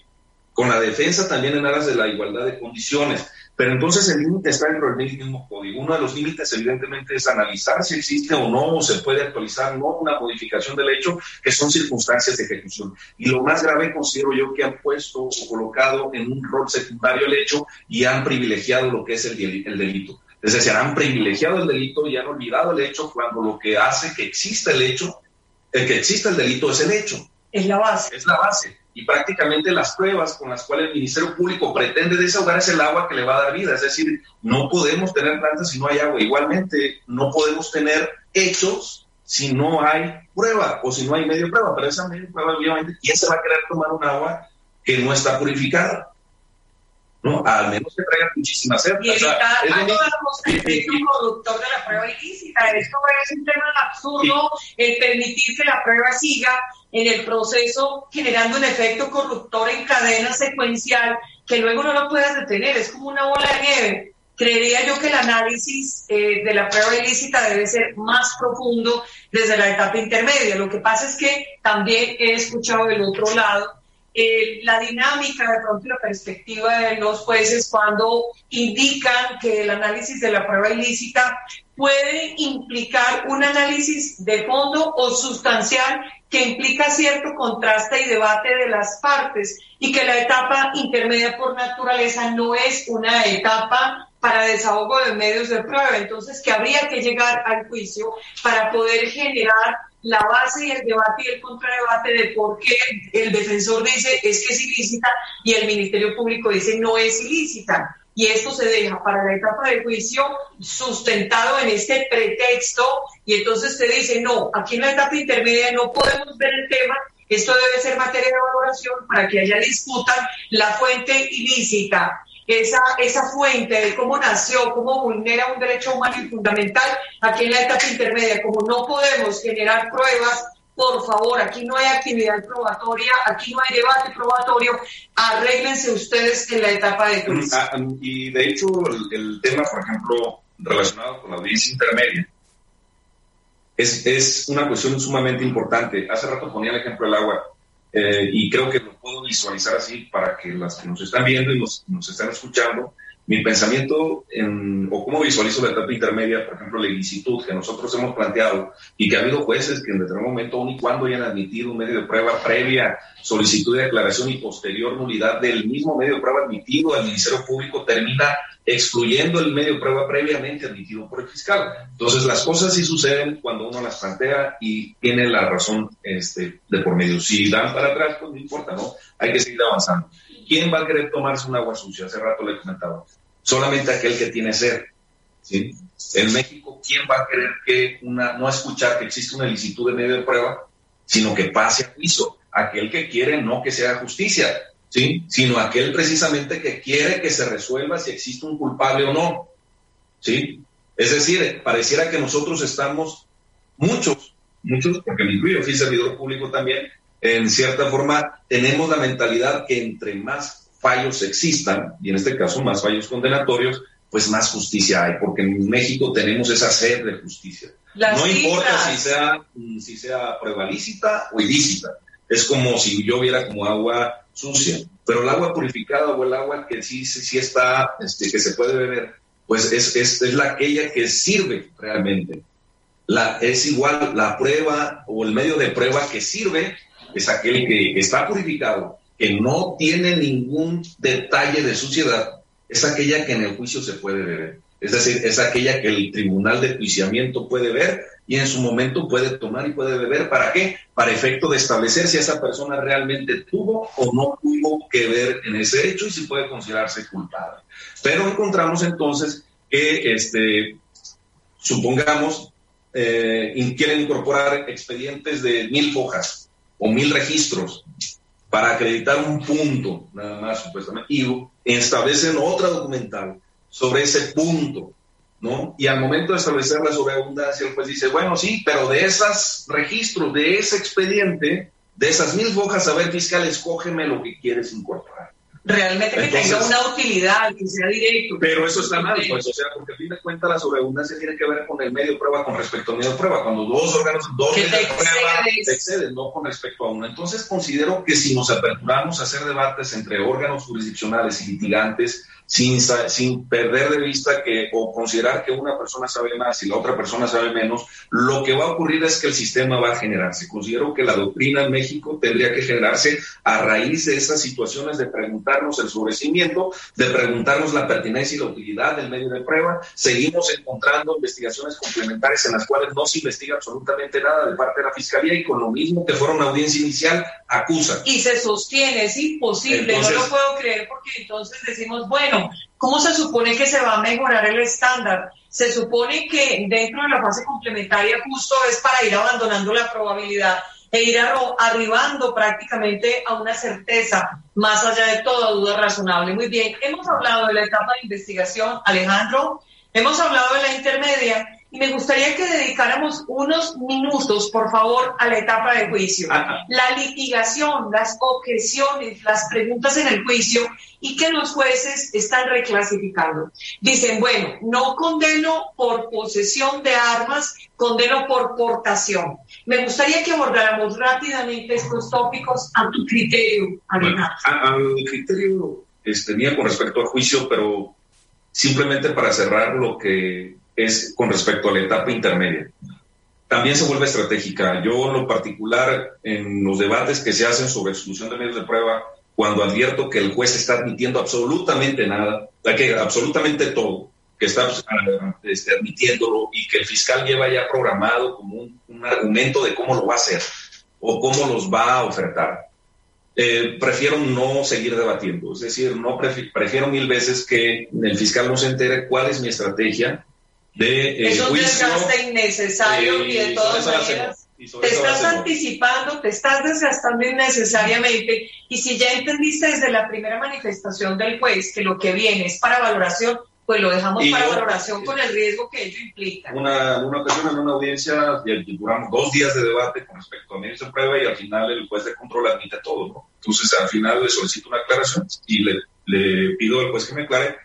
Con la defensa también en aras de la igualdad de condiciones. Pero entonces el límite está dentro del mismo código. Uno de los límites, evidentemente, es analizar si existe o no, o se puede actualizar, no una modificación del hecho, que son circunstancias de ejecución. Y lo más grave considero yo que han puesto o colocado en un rol secundario el hecho y han privilegiado lo que es el, el delito. Es decir, han privilegiado el delito y han olvidado el hecho cuando lo que hace que exista el hecho, el que exista el delito es el hecho. Es la base. Es la base y prácticamente las pruebas con las cuales el Ministerio Público pretende desahogar es el agua que le va a dar vida. Es decir, no podemos tener plantas si no hay agua. Igualmente, no podemos tener hechos si no hay prueba o si no hay medio prueba. Pero esa medio prueba, obviamente, ¿quién se va a querer tomar un agua que no está purificada? ¿no? Al menos que traiga muchísima sed. Y evitar o sea, a productor de la prueba ilícita. Esto es un tema absurdo, el permitir que la prueba siga en el proceso generando un efecto corruptor en cadena secuencial que luego no lo puedas detener, es como una bola de nieve. Creería yo que el análisis eh, de la prueba ilícita debe ser más profundo desde la etapa intermedia. Lo que pasa es que también he escuchado del otro lado eh, la dinámica, de pronto la perspectiva de los jueces cuando indican que el análisis de la prueba ilícita puede implicar un análisis de fondo o sustancial que implica cierto contraste y debate de las partes y que la etapa intermedia por naturaleza no es una etapa para desahogo de medios de prueba, entonces que habría que llegar al juicio para poder generar la base y el debate y el contradebate de por qué el defensor dice es que es ilícita y el Ministerio Público dice no es ilícita. Y esto se deja para la etapa de juicio sustentado en este pretexto y entonces se dice, no, aquí en la etapa intermedia no podemos ver el tema, esto debe ser materia de valoración para que haya disputa la fuente ilícita, esa, esa fuente de cómo nació, cómo vulnera un derecho humano y fundamental, aquí en la etapa intermedia, como no podemos generar pruebas por favor, aquí no hay actividad probatoria, aquí no hay debate probatorio, arréglense ustedes en la etapa de juicio. Ah, y de hecho, el, tema, por ejemplo, relacionado con la audiencia intermedia, es, es una cuestión sumamente importante. Hace rato ponía el ejemplo del agua, eh, y creo que lo puedo visualizar así para que las que nos están viendo y nos, están escuchando mi pensamiento en, o cómo visualizo la etapa intermedia, por ejemplo, la ilicitud que nosotros hemos planteado y que ha habido jueces que en determinado momento, aun y cuando hayan admitido un medio de prueba previa, solicitud de declaración y posterior nulidad del mismo medio de prueba admitido al Ministerio Público, termina excluyendo el medio prueba previamente admitido por el fiscal. Entonces, las cosas sí suceden cuando uno las plantea y tiene la razón este, de por medio. Si dan para atrás, pues no importa, ¿no? Hay que seguir avanzando. ¿Quién va a querer tomarse un agua sucia? Hace rato le comentaba. Solamente aquel que tiene sed. ¿sí? En México, ¿quién va a querer que una, no escuchar que existe una licitud de medio de prueba, sino que pase a juicio? Aquel que quiere no que sea justicia, ¿sí? Sino aquel precisamente que quiere que se resuelva si existe un culpable o no, ¿sí? Es decir, pareciera que nosotros estamos, muchos, muchos, porque me incluyo, fui servidor público también, en cierta forma tenemos la mentalidad que entre más fallos existan, y en este caso más fallos condenatorios, pues más justicia hay, porque en México tenemos esa sed de justicia. no importa si sea, si sea prueba lícita o ilícita, es como si yo viera como agua sucia, pero el agua purificada o el agua que sí, sí, está, este, que se puede beber, pues es, es, es la aquella que sirve realmente. La, es igual la prueba o el medio de prueba que sirve es aquel que está purificado, que no tiene ningún detalle de suciedad, es aquella que en el juicio se puede ver. Es decir, es aquella que el tribunal de juiciamiento puede ver y en su momento puede tomar y puede beber. ¿Para qué? Para efecto de establecer si esa persona realmente tuvo o no tuvo que ver en ese hecho y si puede considerarse culpable. Pero encontramos entonces que, este, supongamos, eh, quieren incorporar expedientes de mil hojas o mil registros para acreditar un punto, nada más supuestamente, y establecen otra documental sobre ese punto, ¿no? Y al momento de establecer la sobreabundancia, el juez dice, bueno, sí, pero de esos registros, de ese expediente, de esas mil hojas, a ver, fiscal, escógeme lo que quieres incorporar realmente que tenga una utilidad, que sea directo. Pero eso está mal, pues, o sea, porque a fin de cuentas la sobreabundancia tiene que ver con el medio de prueba con respecto al medio prueba. Cuando dos órganos, dos medios de prueba te exceden, no con respecto a uno. Entonces considero que si nos aperturamos a hacer debates entre órganos jurisdiccionales y litigantes, sin, sin perder de vista que o considerar que una persona sabe más y la otra persona sabe menos, lo que va a ocurrir es que el sistema va a generarse. Considero que la doctrina en México tendría que generarse a raíz de esas situaciones de preguntarnos el sobrecimiento, de preguntarnos la pertinencia y la utilidad del medio de prueba. Seguimos encontrando investigaciones complementarias en las cuales no se investiga absolutamente nada de parte de la Fiscalía y con lo mismo que fuera una audiencia inicial, acusa. Y se sostiene, es imposible, no lo puedo creer porque entonces decimos, bueno, ¿cómo se supone que se va a mejorar el estándar? Se supone que dentro de la fase complementaria justo es para ir abandonando la probabilidad e ir arribando prácticamente a una certeza más allá de toda duda razonable. Muy bien, hemos hablado de la etapa de investigación, Alejandro, hemos hablado de la intermedia y me gustaría que dedicáramos unos minutos, por favor, a la etapa de juicio. La litigación, las objeciones, las preguntas en el juicio y que los jueces están reclasificando. Dicen, bueno, no condeno por posesión de armas, condeno por portación. Me gustaría que abordáramos rápidamente estos tópicos a tu criterio, A mi criterio tenía con respecto al juicio, pero simplemente para cerrar lo que es con respecto a la etapa intermedia. También se vuelve estratégica. Yo, en lo particular, en los debates que se hacen sobre exclusión de medios de prueba, cuando advierto que el juez está admitiendo absolutamente nada, que absolutamente todo, que está este, admitiéndolo y que el fiscal lleva ya programado como un, argumento de cómo lo va a hacer o cómo los va a ofertar. Eh, prefiero no seguir debatiendo, es decir, no prefiero mil veces que el fiscal no se entere cuál es mi estrategia de es un desgaste innecesario y de todas maneras te estás anticipando, te estás desgastando innecesariamente y si ya entendiste desde la primera manifestación del juez que lo que viene es para valoración, pues lo dejamos para valoración con el riesgo que ello implica. Una, una ocasión en una audiencia duramos dos días de debate con respecto a medios de prueba y al final el juez de control admite todo, ¿no? Entonces al final le solicito una aclaración y le, le pido al juez que me aclare.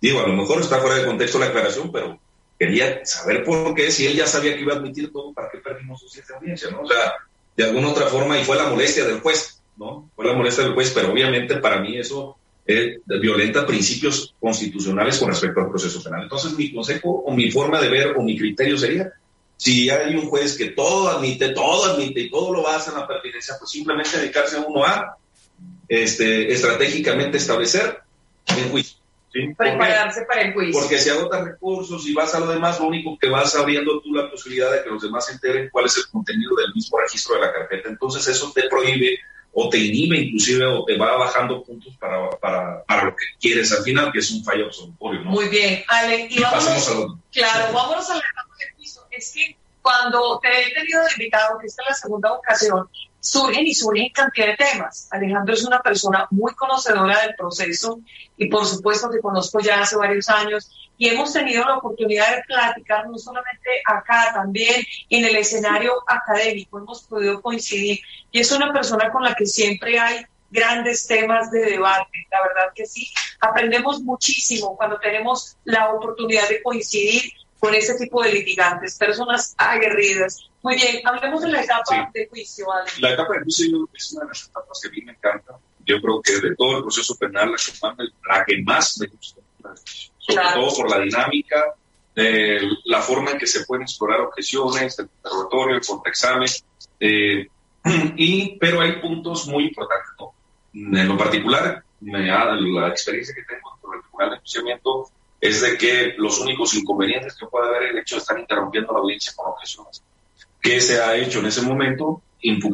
Digo, a lo mejor está fuera de contexto la aclaración, pero quería saber por qué, si él ya sabía que iba a admitir todo, ¿para qué perdimos su siete audiencia, no? O sea, de alguna otra forma, y fue la molestia del juez, ¿no? Fue la molestia del juez, pero obviamente para mí eso eh, violenta principios constitucionales con respecto al proceso penal. Entonces, mi consejo o mi forma de ver o mi criterio sería, si hay un juez que todo admite, todo admite y todo lo basa en la pertinencia, pues simplemente dedicarse a uno a este, estratégicamente establecer el juicio Prepararse para el juicio. Porque si agotas recursos y vas a lo demás, lo único que vas abriendo tú la posibilidad de que los demás se enteren cuál es el contenido del mismo registro de la carpeta. Entonces eso te prohíbe o te inhibe inclusive o te va bajando puntos para, para, para lo que quieres al final, que es un fallo absolutorio. ¿no? Muy bien, Ale, y, vámonos, a Claro, vámonos a la etapa del piso. Es que cuando te he tenido de invitado, que esta es la segunda ocasión, surgen y surgen cantidad de temas. Alejandro es una persona muy conocedora del proceso y por supuesto que conozco ya hace varios años y hemos tenido la oportunidad de platicar no solamente acá, también en el escenario académico, hemos podido coincidir y es una persona con la que siempre hay grandes temas de debate. La verdad que sí, aprendemos muchísimo cuando tenemos la oportunidad de coincidir con ese tipo de litigantes, personas aguerridas. Muy bien, hablemos de la etapa de juicio. La etapa de juicio es una de las etapas que a mí me encanta. Yo creo que de todo el proceso penal, la que más me gusta, sobre todo por la dinámica, de la forma en que se pueden explorar objeciones, el interrogatorio, el contraexamen, eh, [clears throat] y, pero hay puntos muy importantes. En lo particular, me la experiencia que tengo con el Tribunal de Enjuiciamiento es de que los únicos inconvenientes que puede haber el hecho de estar interrumpiendo la audiencia con objeciones. ¿Qué se ha hecho en ese momento?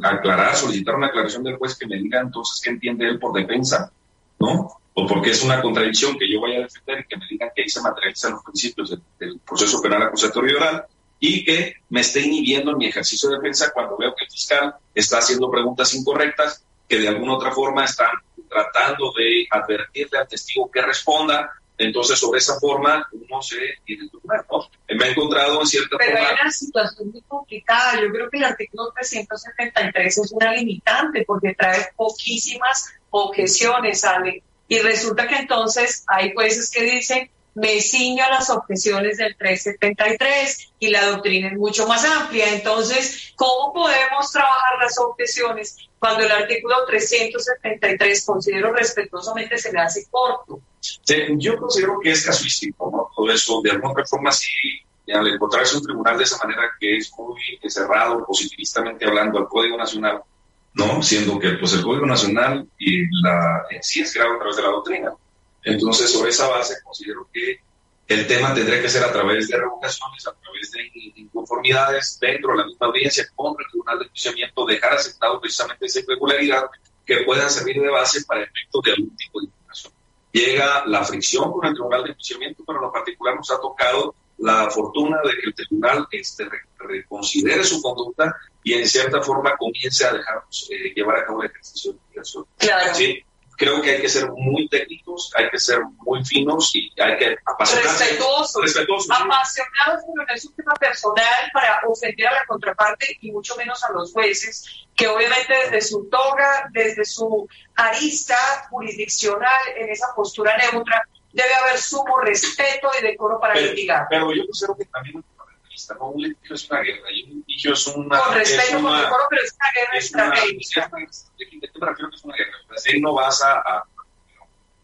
aclarar, solicitar una aclaración del juez que me diga entonces qué entiende él por defensa, ¿no? O porque es una contradicción que yo vaya a defender y que me digan que ahí se materializan los principios del, proceso penal acusatorio oral y que me esté inhibiendo en mi ejercicio de defensa cuando veo que el fiscal está haciendo preguntas incorrectas que de alguna otra forma están tratando de advertirle al testigo que responda entonces, sobre esa forma, uno se tiene que ¿no? Me he encontrado en cierta Pero forma... hay una situación muy complicada. Yo creo que el artículo 373 es una limitante porque trae poquísimas objeciones, Ale. Y resulta que entonces hay jueces que dicen, me ciño a las objeciones del 373 y la doctrina es mucho más amplia. Entonces, ¿cómo podemos trabajar las objeciones cuando el artículo 373 considero respetuosamente se le hace corto? yo considero que es casuístico, ¿no? Todo eso, de alguna forma, sí, al encontrarse un tribunal de esa manera que es muy cerrado, positivistamente hablando, al Código Nacional, ¿no? Siendo que pues el Código Nacional y la en sí es creado a través de la doctrina. Entonces, sobre esa base, considero que el tema tendría que ser a través de revocaciones, a través de inconformidades dentro de la misma audiencia con el Tribunal de Enjuiciamiento, dejar aceptado precisamente esa irregularidad que puedan servir de base para efectos de algún tipo de impugnación. Llega la fricción con el Tribunal de Enjuiciamiento, pero en lo particular nos ha tocado la fortuna de que el tribunal este, reconsidere su conducta y en cierta forma comience a dejarnos eh, llevar a cabo el ejercicio de investigación. Claro. ¿Sí? Creo que hay que ser muy técnicos, hay que ser muy finos y hay que apasionarse. Respetuosos. Respetuosos. Apasionados, pero no es un tema personal para ofender a la contraparte y mucho menos a los jueces, que obviamente desde su toga, desde su arista jurisdiccional, en esa postura neutra, debe haber sumo respeto y decoro para litigar. Pero yo considero que también ¿no? Un litigio es una guerra y un litigio es una. Con respeto, con decoro, pero es una guerra es estratégica. Una, es una, me refiero que es una guerra. Así no vas a, a,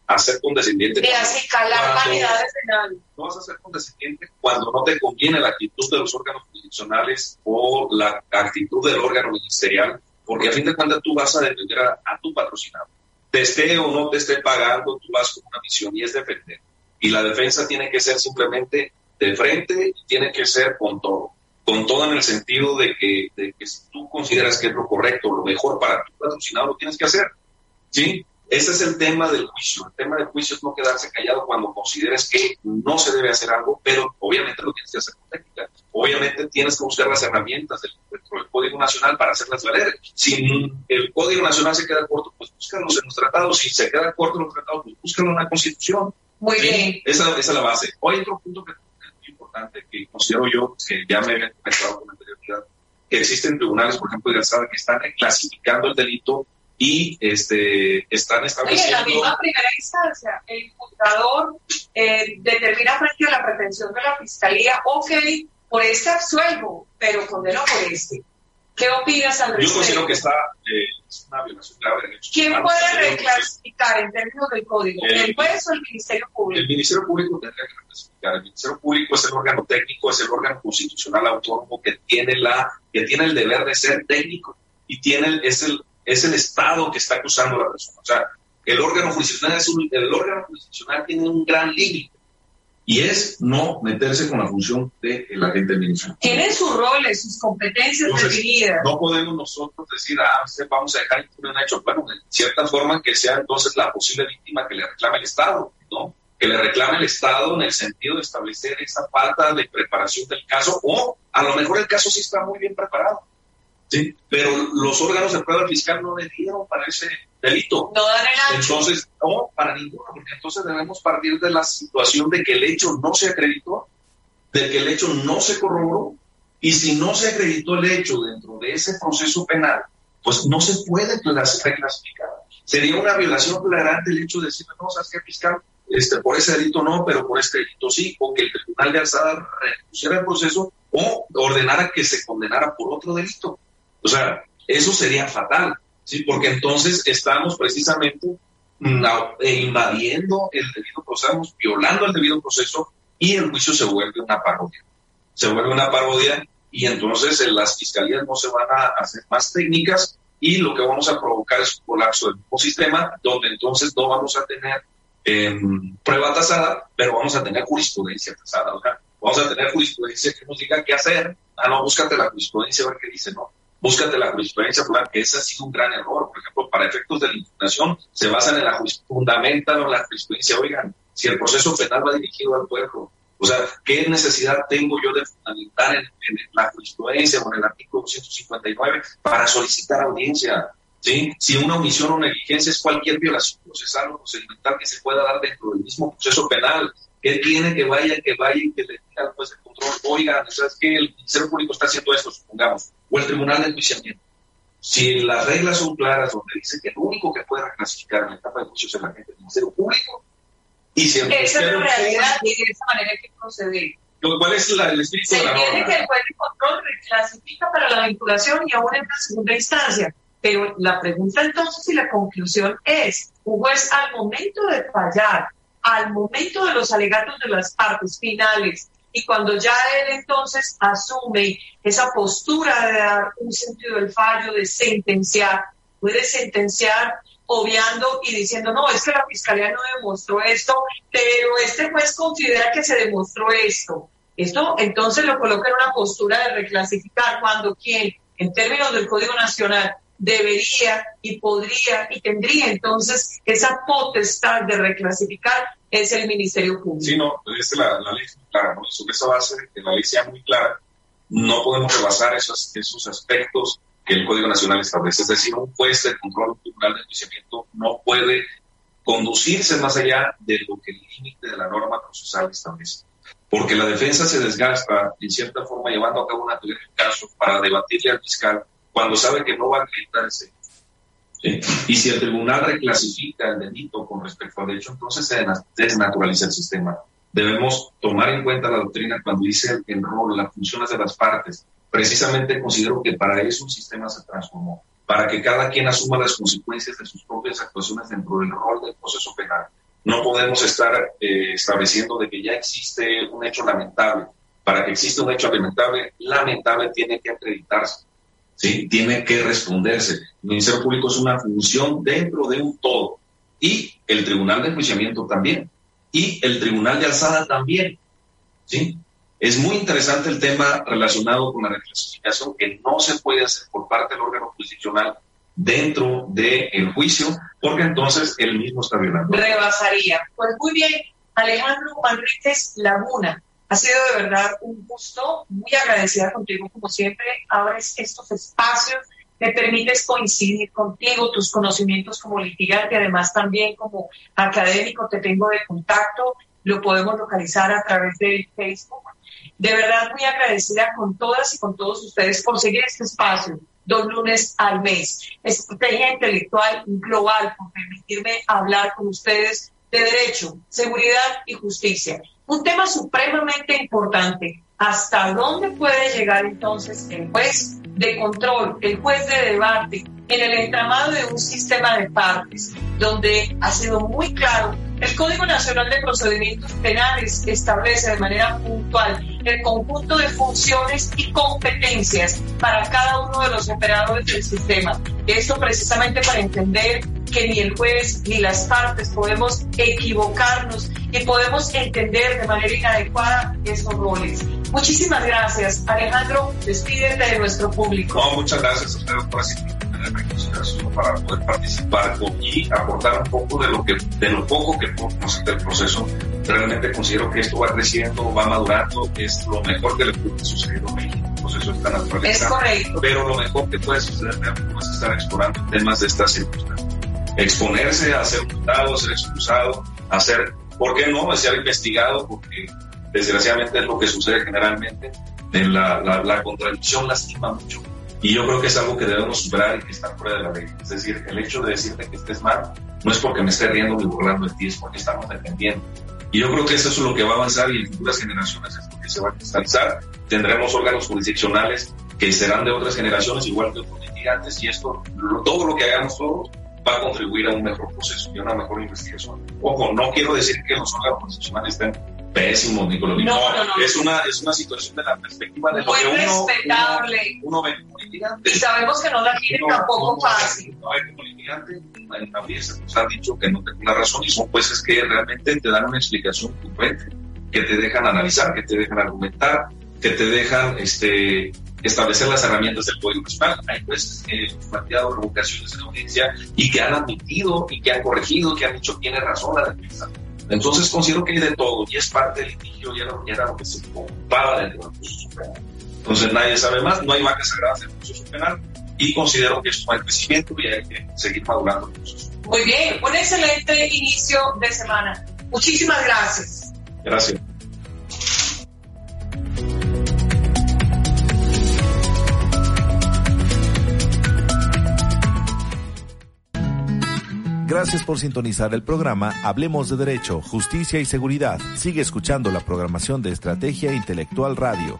a ser condescendiente. Y así calar vanidades penales. No vas a ser condescendiente cuando no te conviene la actitud de los órganos jurisdiccionales o la actitud del órgano ministerial, porque a fin de cuentas tú vas a defender a, a tu patrocinador. Te esté o no te esté pagando, tú vas con una misión y es defender. Y la defensa tiene que ser simplemente de frente y tiene que ser con todo. Con todo en el sentido de que, de que si tú consideras que es lo correcto, lo mejor para tu patrocinado, lo tienes que hacer. ¿Sí? Ese es el tema del juicio. El tema del juicio es no quedarse callado cuando consideres que no se debe hacer algo, pero obviamente lo tienes que hacer con técnica. Obviamente tienes que buscar las herramientas del, del Código Nacional para hacerlas valer. Si el Código Nacional se queda corto, pues búscalos en los tratados. Si se queda corto en los tratados, pues búscalo en la Constitución. Muy bien. Esa, esa, es la base. Hoy otro punto que que considero yo, que ya me he comentado con anterioridad, que existen tribunales, por ejemplo, de Alzada, que están clasificando el delito y este, están estableciendo... Oye, en la misma primera instancia, el juzgador eh, determina frente a la pretensión de la fiscalía, ok, por este absuelvo, pero condeno por este. ¿Qué opinas al respecto? Yo considero que está eh, es una violación grave de derechos ¿Quién puede reclasificar en términos del código? El, ¿El juez o el Ministerio Público? El Ministerio Público tendría que reclasificar. El Ministerio Público es el órgano técnico, es el órgano constitucional autónomo que tiene la que tiene el deber de ser técnico y tiene el, es el es el Estado que está acusando a la persona. O sea, el órgano jurisdiccional es un, el órgano jurisdiccional tiene un gran límite y es no meterse con la función del de agente administrativo. Tienen sus roles, sus competencias definidas. No podemos nosotros decir, ah, vamos a dejar que un hecho. Bueno, en cierta forma que sea entonces la posible víctima que le reclame el Estado, ¿no? Que le reclame el Estado en el sentido de establecer esa falta de preparación del caso, o a lo mejor el caso sí está muy bien preparado, ¿sí? Pero los órganos de prueba fiscal no le dieron para ese delito. No Entonces, no, para ninguno, porque entonces debemos partir de la situación de que el hecho no se acreditó, de que el hecho no se corroboró, y si no se acreditó el hecho dentro de ese proceso penal, pues no se puede reclasificar. Sería una violación flagrante el hecho de decir, no, ¿sabes qué, fiscal? Este, por ese delito no, pero por este delito sí, o que el tribunal de alzada repusiera el proceso o ordenara que se condenara por otro delito. O sea, eso sería fatal. ¿sí? porque entonces estamos precisamente mm, eh, invadiendo el debido proceso, violando el debido proceso y el juicio se vuelve una parodia. Se vuelve una parodia y entonces eh, las fiscalías no se van a hacer más técnicas y lo que vamos a provocar es un colapso del mismo sistema donde entonces no vamos a tener em, prueba tasada, pero vamos a tener jurisprudencia tasada. vamos a tener jurisprudencia que nos diga qué hacer. Ah, no, búscate la jurisprudencia a ver qué dice, no búscate la jurisprudencia plural, que ese ha sido un gran error. Por ejemplo, para efectos de la impugnación, se basan en la jurisprudencia, en la jurisprudencia. Oigan, si el proceso penal va dirigido al pueblo, o sea, ¿qué necesidad tengo yo de fundamentar en, la jurisprudencia o en el artículo 259 para solicitar audiencia? ¿Sí? Si una omisión o negligencia es cualquier violación procesal o procedimental que se pueda dar dentro del mismo proceso penal, ¿qué tiene que vaya, que vaya y que le diga al juez de control, oiga, ¿sabes qué? El Ministerio Público está haciendo esto, supongamos o el tribunal de enjuiciamiento. Si las reglas son claras, donde dice que el único que puede reclasificar en la etapa de juicio es el agente del Ministerio Público, y si el Esa es la realidad y de esa manera hay que proceder. ¿Cuál es la, el espíritu Se de la norma? entiende que el juez de control reclasifica para la vinculación y aún en la segunda instancia. Pero la pregunta entonces y la conclusión es, un juez al momento de fallar, al momento de los alegatos de las partes finales, y cuando ya él entonces asume esa postura de dar un sentido del fallo, de sentenciar, puede sentenciar obviando y diciendo, no, es que la fiscalía no demostró esto, pero este juez considera que se demostró esto. Esto entonces lo coloca en una postura de reclasificar cuando quien, en términos del Código Nacional, debería y podría y tendría entonces esa potestad de reclasificar es el Ministerio Público. Sí, no, es la, la ley es muy clara, ¿no? sobre esa base que la ley sea muy clara, no podemos rebasar esos, esos aspectos que el Código Nacional establece. Es decir, un juez de control tribunal de enjuiciamiento no puede conducirse más allá de lo que el límite de la norma procesal establece. Porque la defensa se desgasta, en cierta forma, llevando a cabo una teoría de caso para debatirle al fiscal cuando sabe que no va a acreditar ese y si el tribunal reclasifica el delito con respecto al hecho, entonces se desnaturaliza el sistema. Debemos tomar en cuenta la doctrina cuando dice el rol, las funciones de las partes. Precisamente considero que para eso un sistema se transformó, para que cada quien asuma las consecuencias de sus propias actuaciones dentro del rol del proceso penal. No podemos estar eh, estableciendo de que ya existe un hecho lamentable. Para que exista un hecho lamentable, lamentable tiene que acreditarse ¿sí? tiene que responderse. El Ministerio Público es una función dentro de un todo. Y el Tribunal de Enjuiciamiento también. Y el Tribunal de Alzada también. ¿sí? Es muy interesante el tema relacionado con la reclasificación que no se puede hacer por parte del órgano jurisdiccional dentro del juicio, porque entonces él mismo está violando. Rebasaría. Pues muy bien, Alejandro Manríquez Laguna. Ha sido de verdad un gusto, muy agradecida contigo como siempre. Abres estos espacios, me permites coincidir contigo, tus conocimientos como litigante, además también como académico te tengo de contacto, lo podemos localizar a través de Facebook. De verdad muy agradecida con todas y con todos ustedes por seguir este espacio dos lunes al mes. Estrategia intelectual global por permitirme hablar con ustedes de derecho, seguridad y justicia. Un tema supremamente importante. ¿Hasta dónde puede llegar entonces el juez de control, el juez de debate, en el entramado de un sistema de partes, donde ha sido muy claro el Código Nacional de Procedimientos Penales establece de manera puntual el conjunto de funciones y competencias para cada uno de los operadores del sistema. Esto precisamente para entender que ni el juez ni las partes podemos equivocarnos y podemos entender de manera inadecuada esos roles. Muchísimas gracias. Alejandro, despídete de nuestro público. muchas gracias a ustedes por para poder participar y aportar un poco de lo que de lo poco que podemos del proceso. Realmente considero que esto va creciendo, va madurando, es lo mejor que le puede suceder a México. El proceso está naturalizado. Es correcto. Pero lo mejor que puede suceder es estar explorando temas de estas circunstancias. Exponerse a ser multado, a ser expulsado, a ser, ¿por qué no? A ser investigado, porque desgraciadamente es lo que sucede generalmente. En la, la, la contradicción lastima mucho y yo creo que es algo que debemos superar y que está fuera de la ley. Es decir, el hecho de decirte que estés mal no es porque me esté riendo ni burlando de ti, es porque estamos defendiendo. Y yo creo que eso es lo que va a avanzar y en futuras generaciones es lo que se va a cristalizar. Tendremos órganos jurisdiccionales que serán de otras generaciones, igual que otros litigantes, y esto, todo lo que hagamos todos va a contribuir a un mejor proceso y a una mejor investigación. Ojo, no quiero decir que los órganos jurisdiccionales estén pésimo, Nicolás. No, no, no, es, una, es una situación de la perspectiva de lo que uno, respetable. Uno, ve como litigante. Y sabemos que no la tiene tampoco fácil. No ve como litigante, en la nos han dicho que no tengo la razón y son jueces que realmente te dan una explicación congruente, que te dejan analizar, que te dejan argumentar, que te dejan este, establecer las herramientas del Código Nacional. Hay jueces que han planteado revocaciones en audiencia y que han admitido y que han corregido, que han dicho tiene razón la defensa entonces considero que hay de todo y es parte del litigio y era, lo que se ocupaba del proceso penal. Entonces nadie sabe más, no hay vacas sagradas en el proceso penal y considero que es un buen crecimiento y hay que seguir madurando el proceso. Muy bien, un excelente inicio de semana. Muchísimas gracias. Gracias. Gracias por sintonizar el programa Hablemos de Derecho, Justicia y Seguridad. Sigue escuchando la programación de Estrategia Intelectual Radio.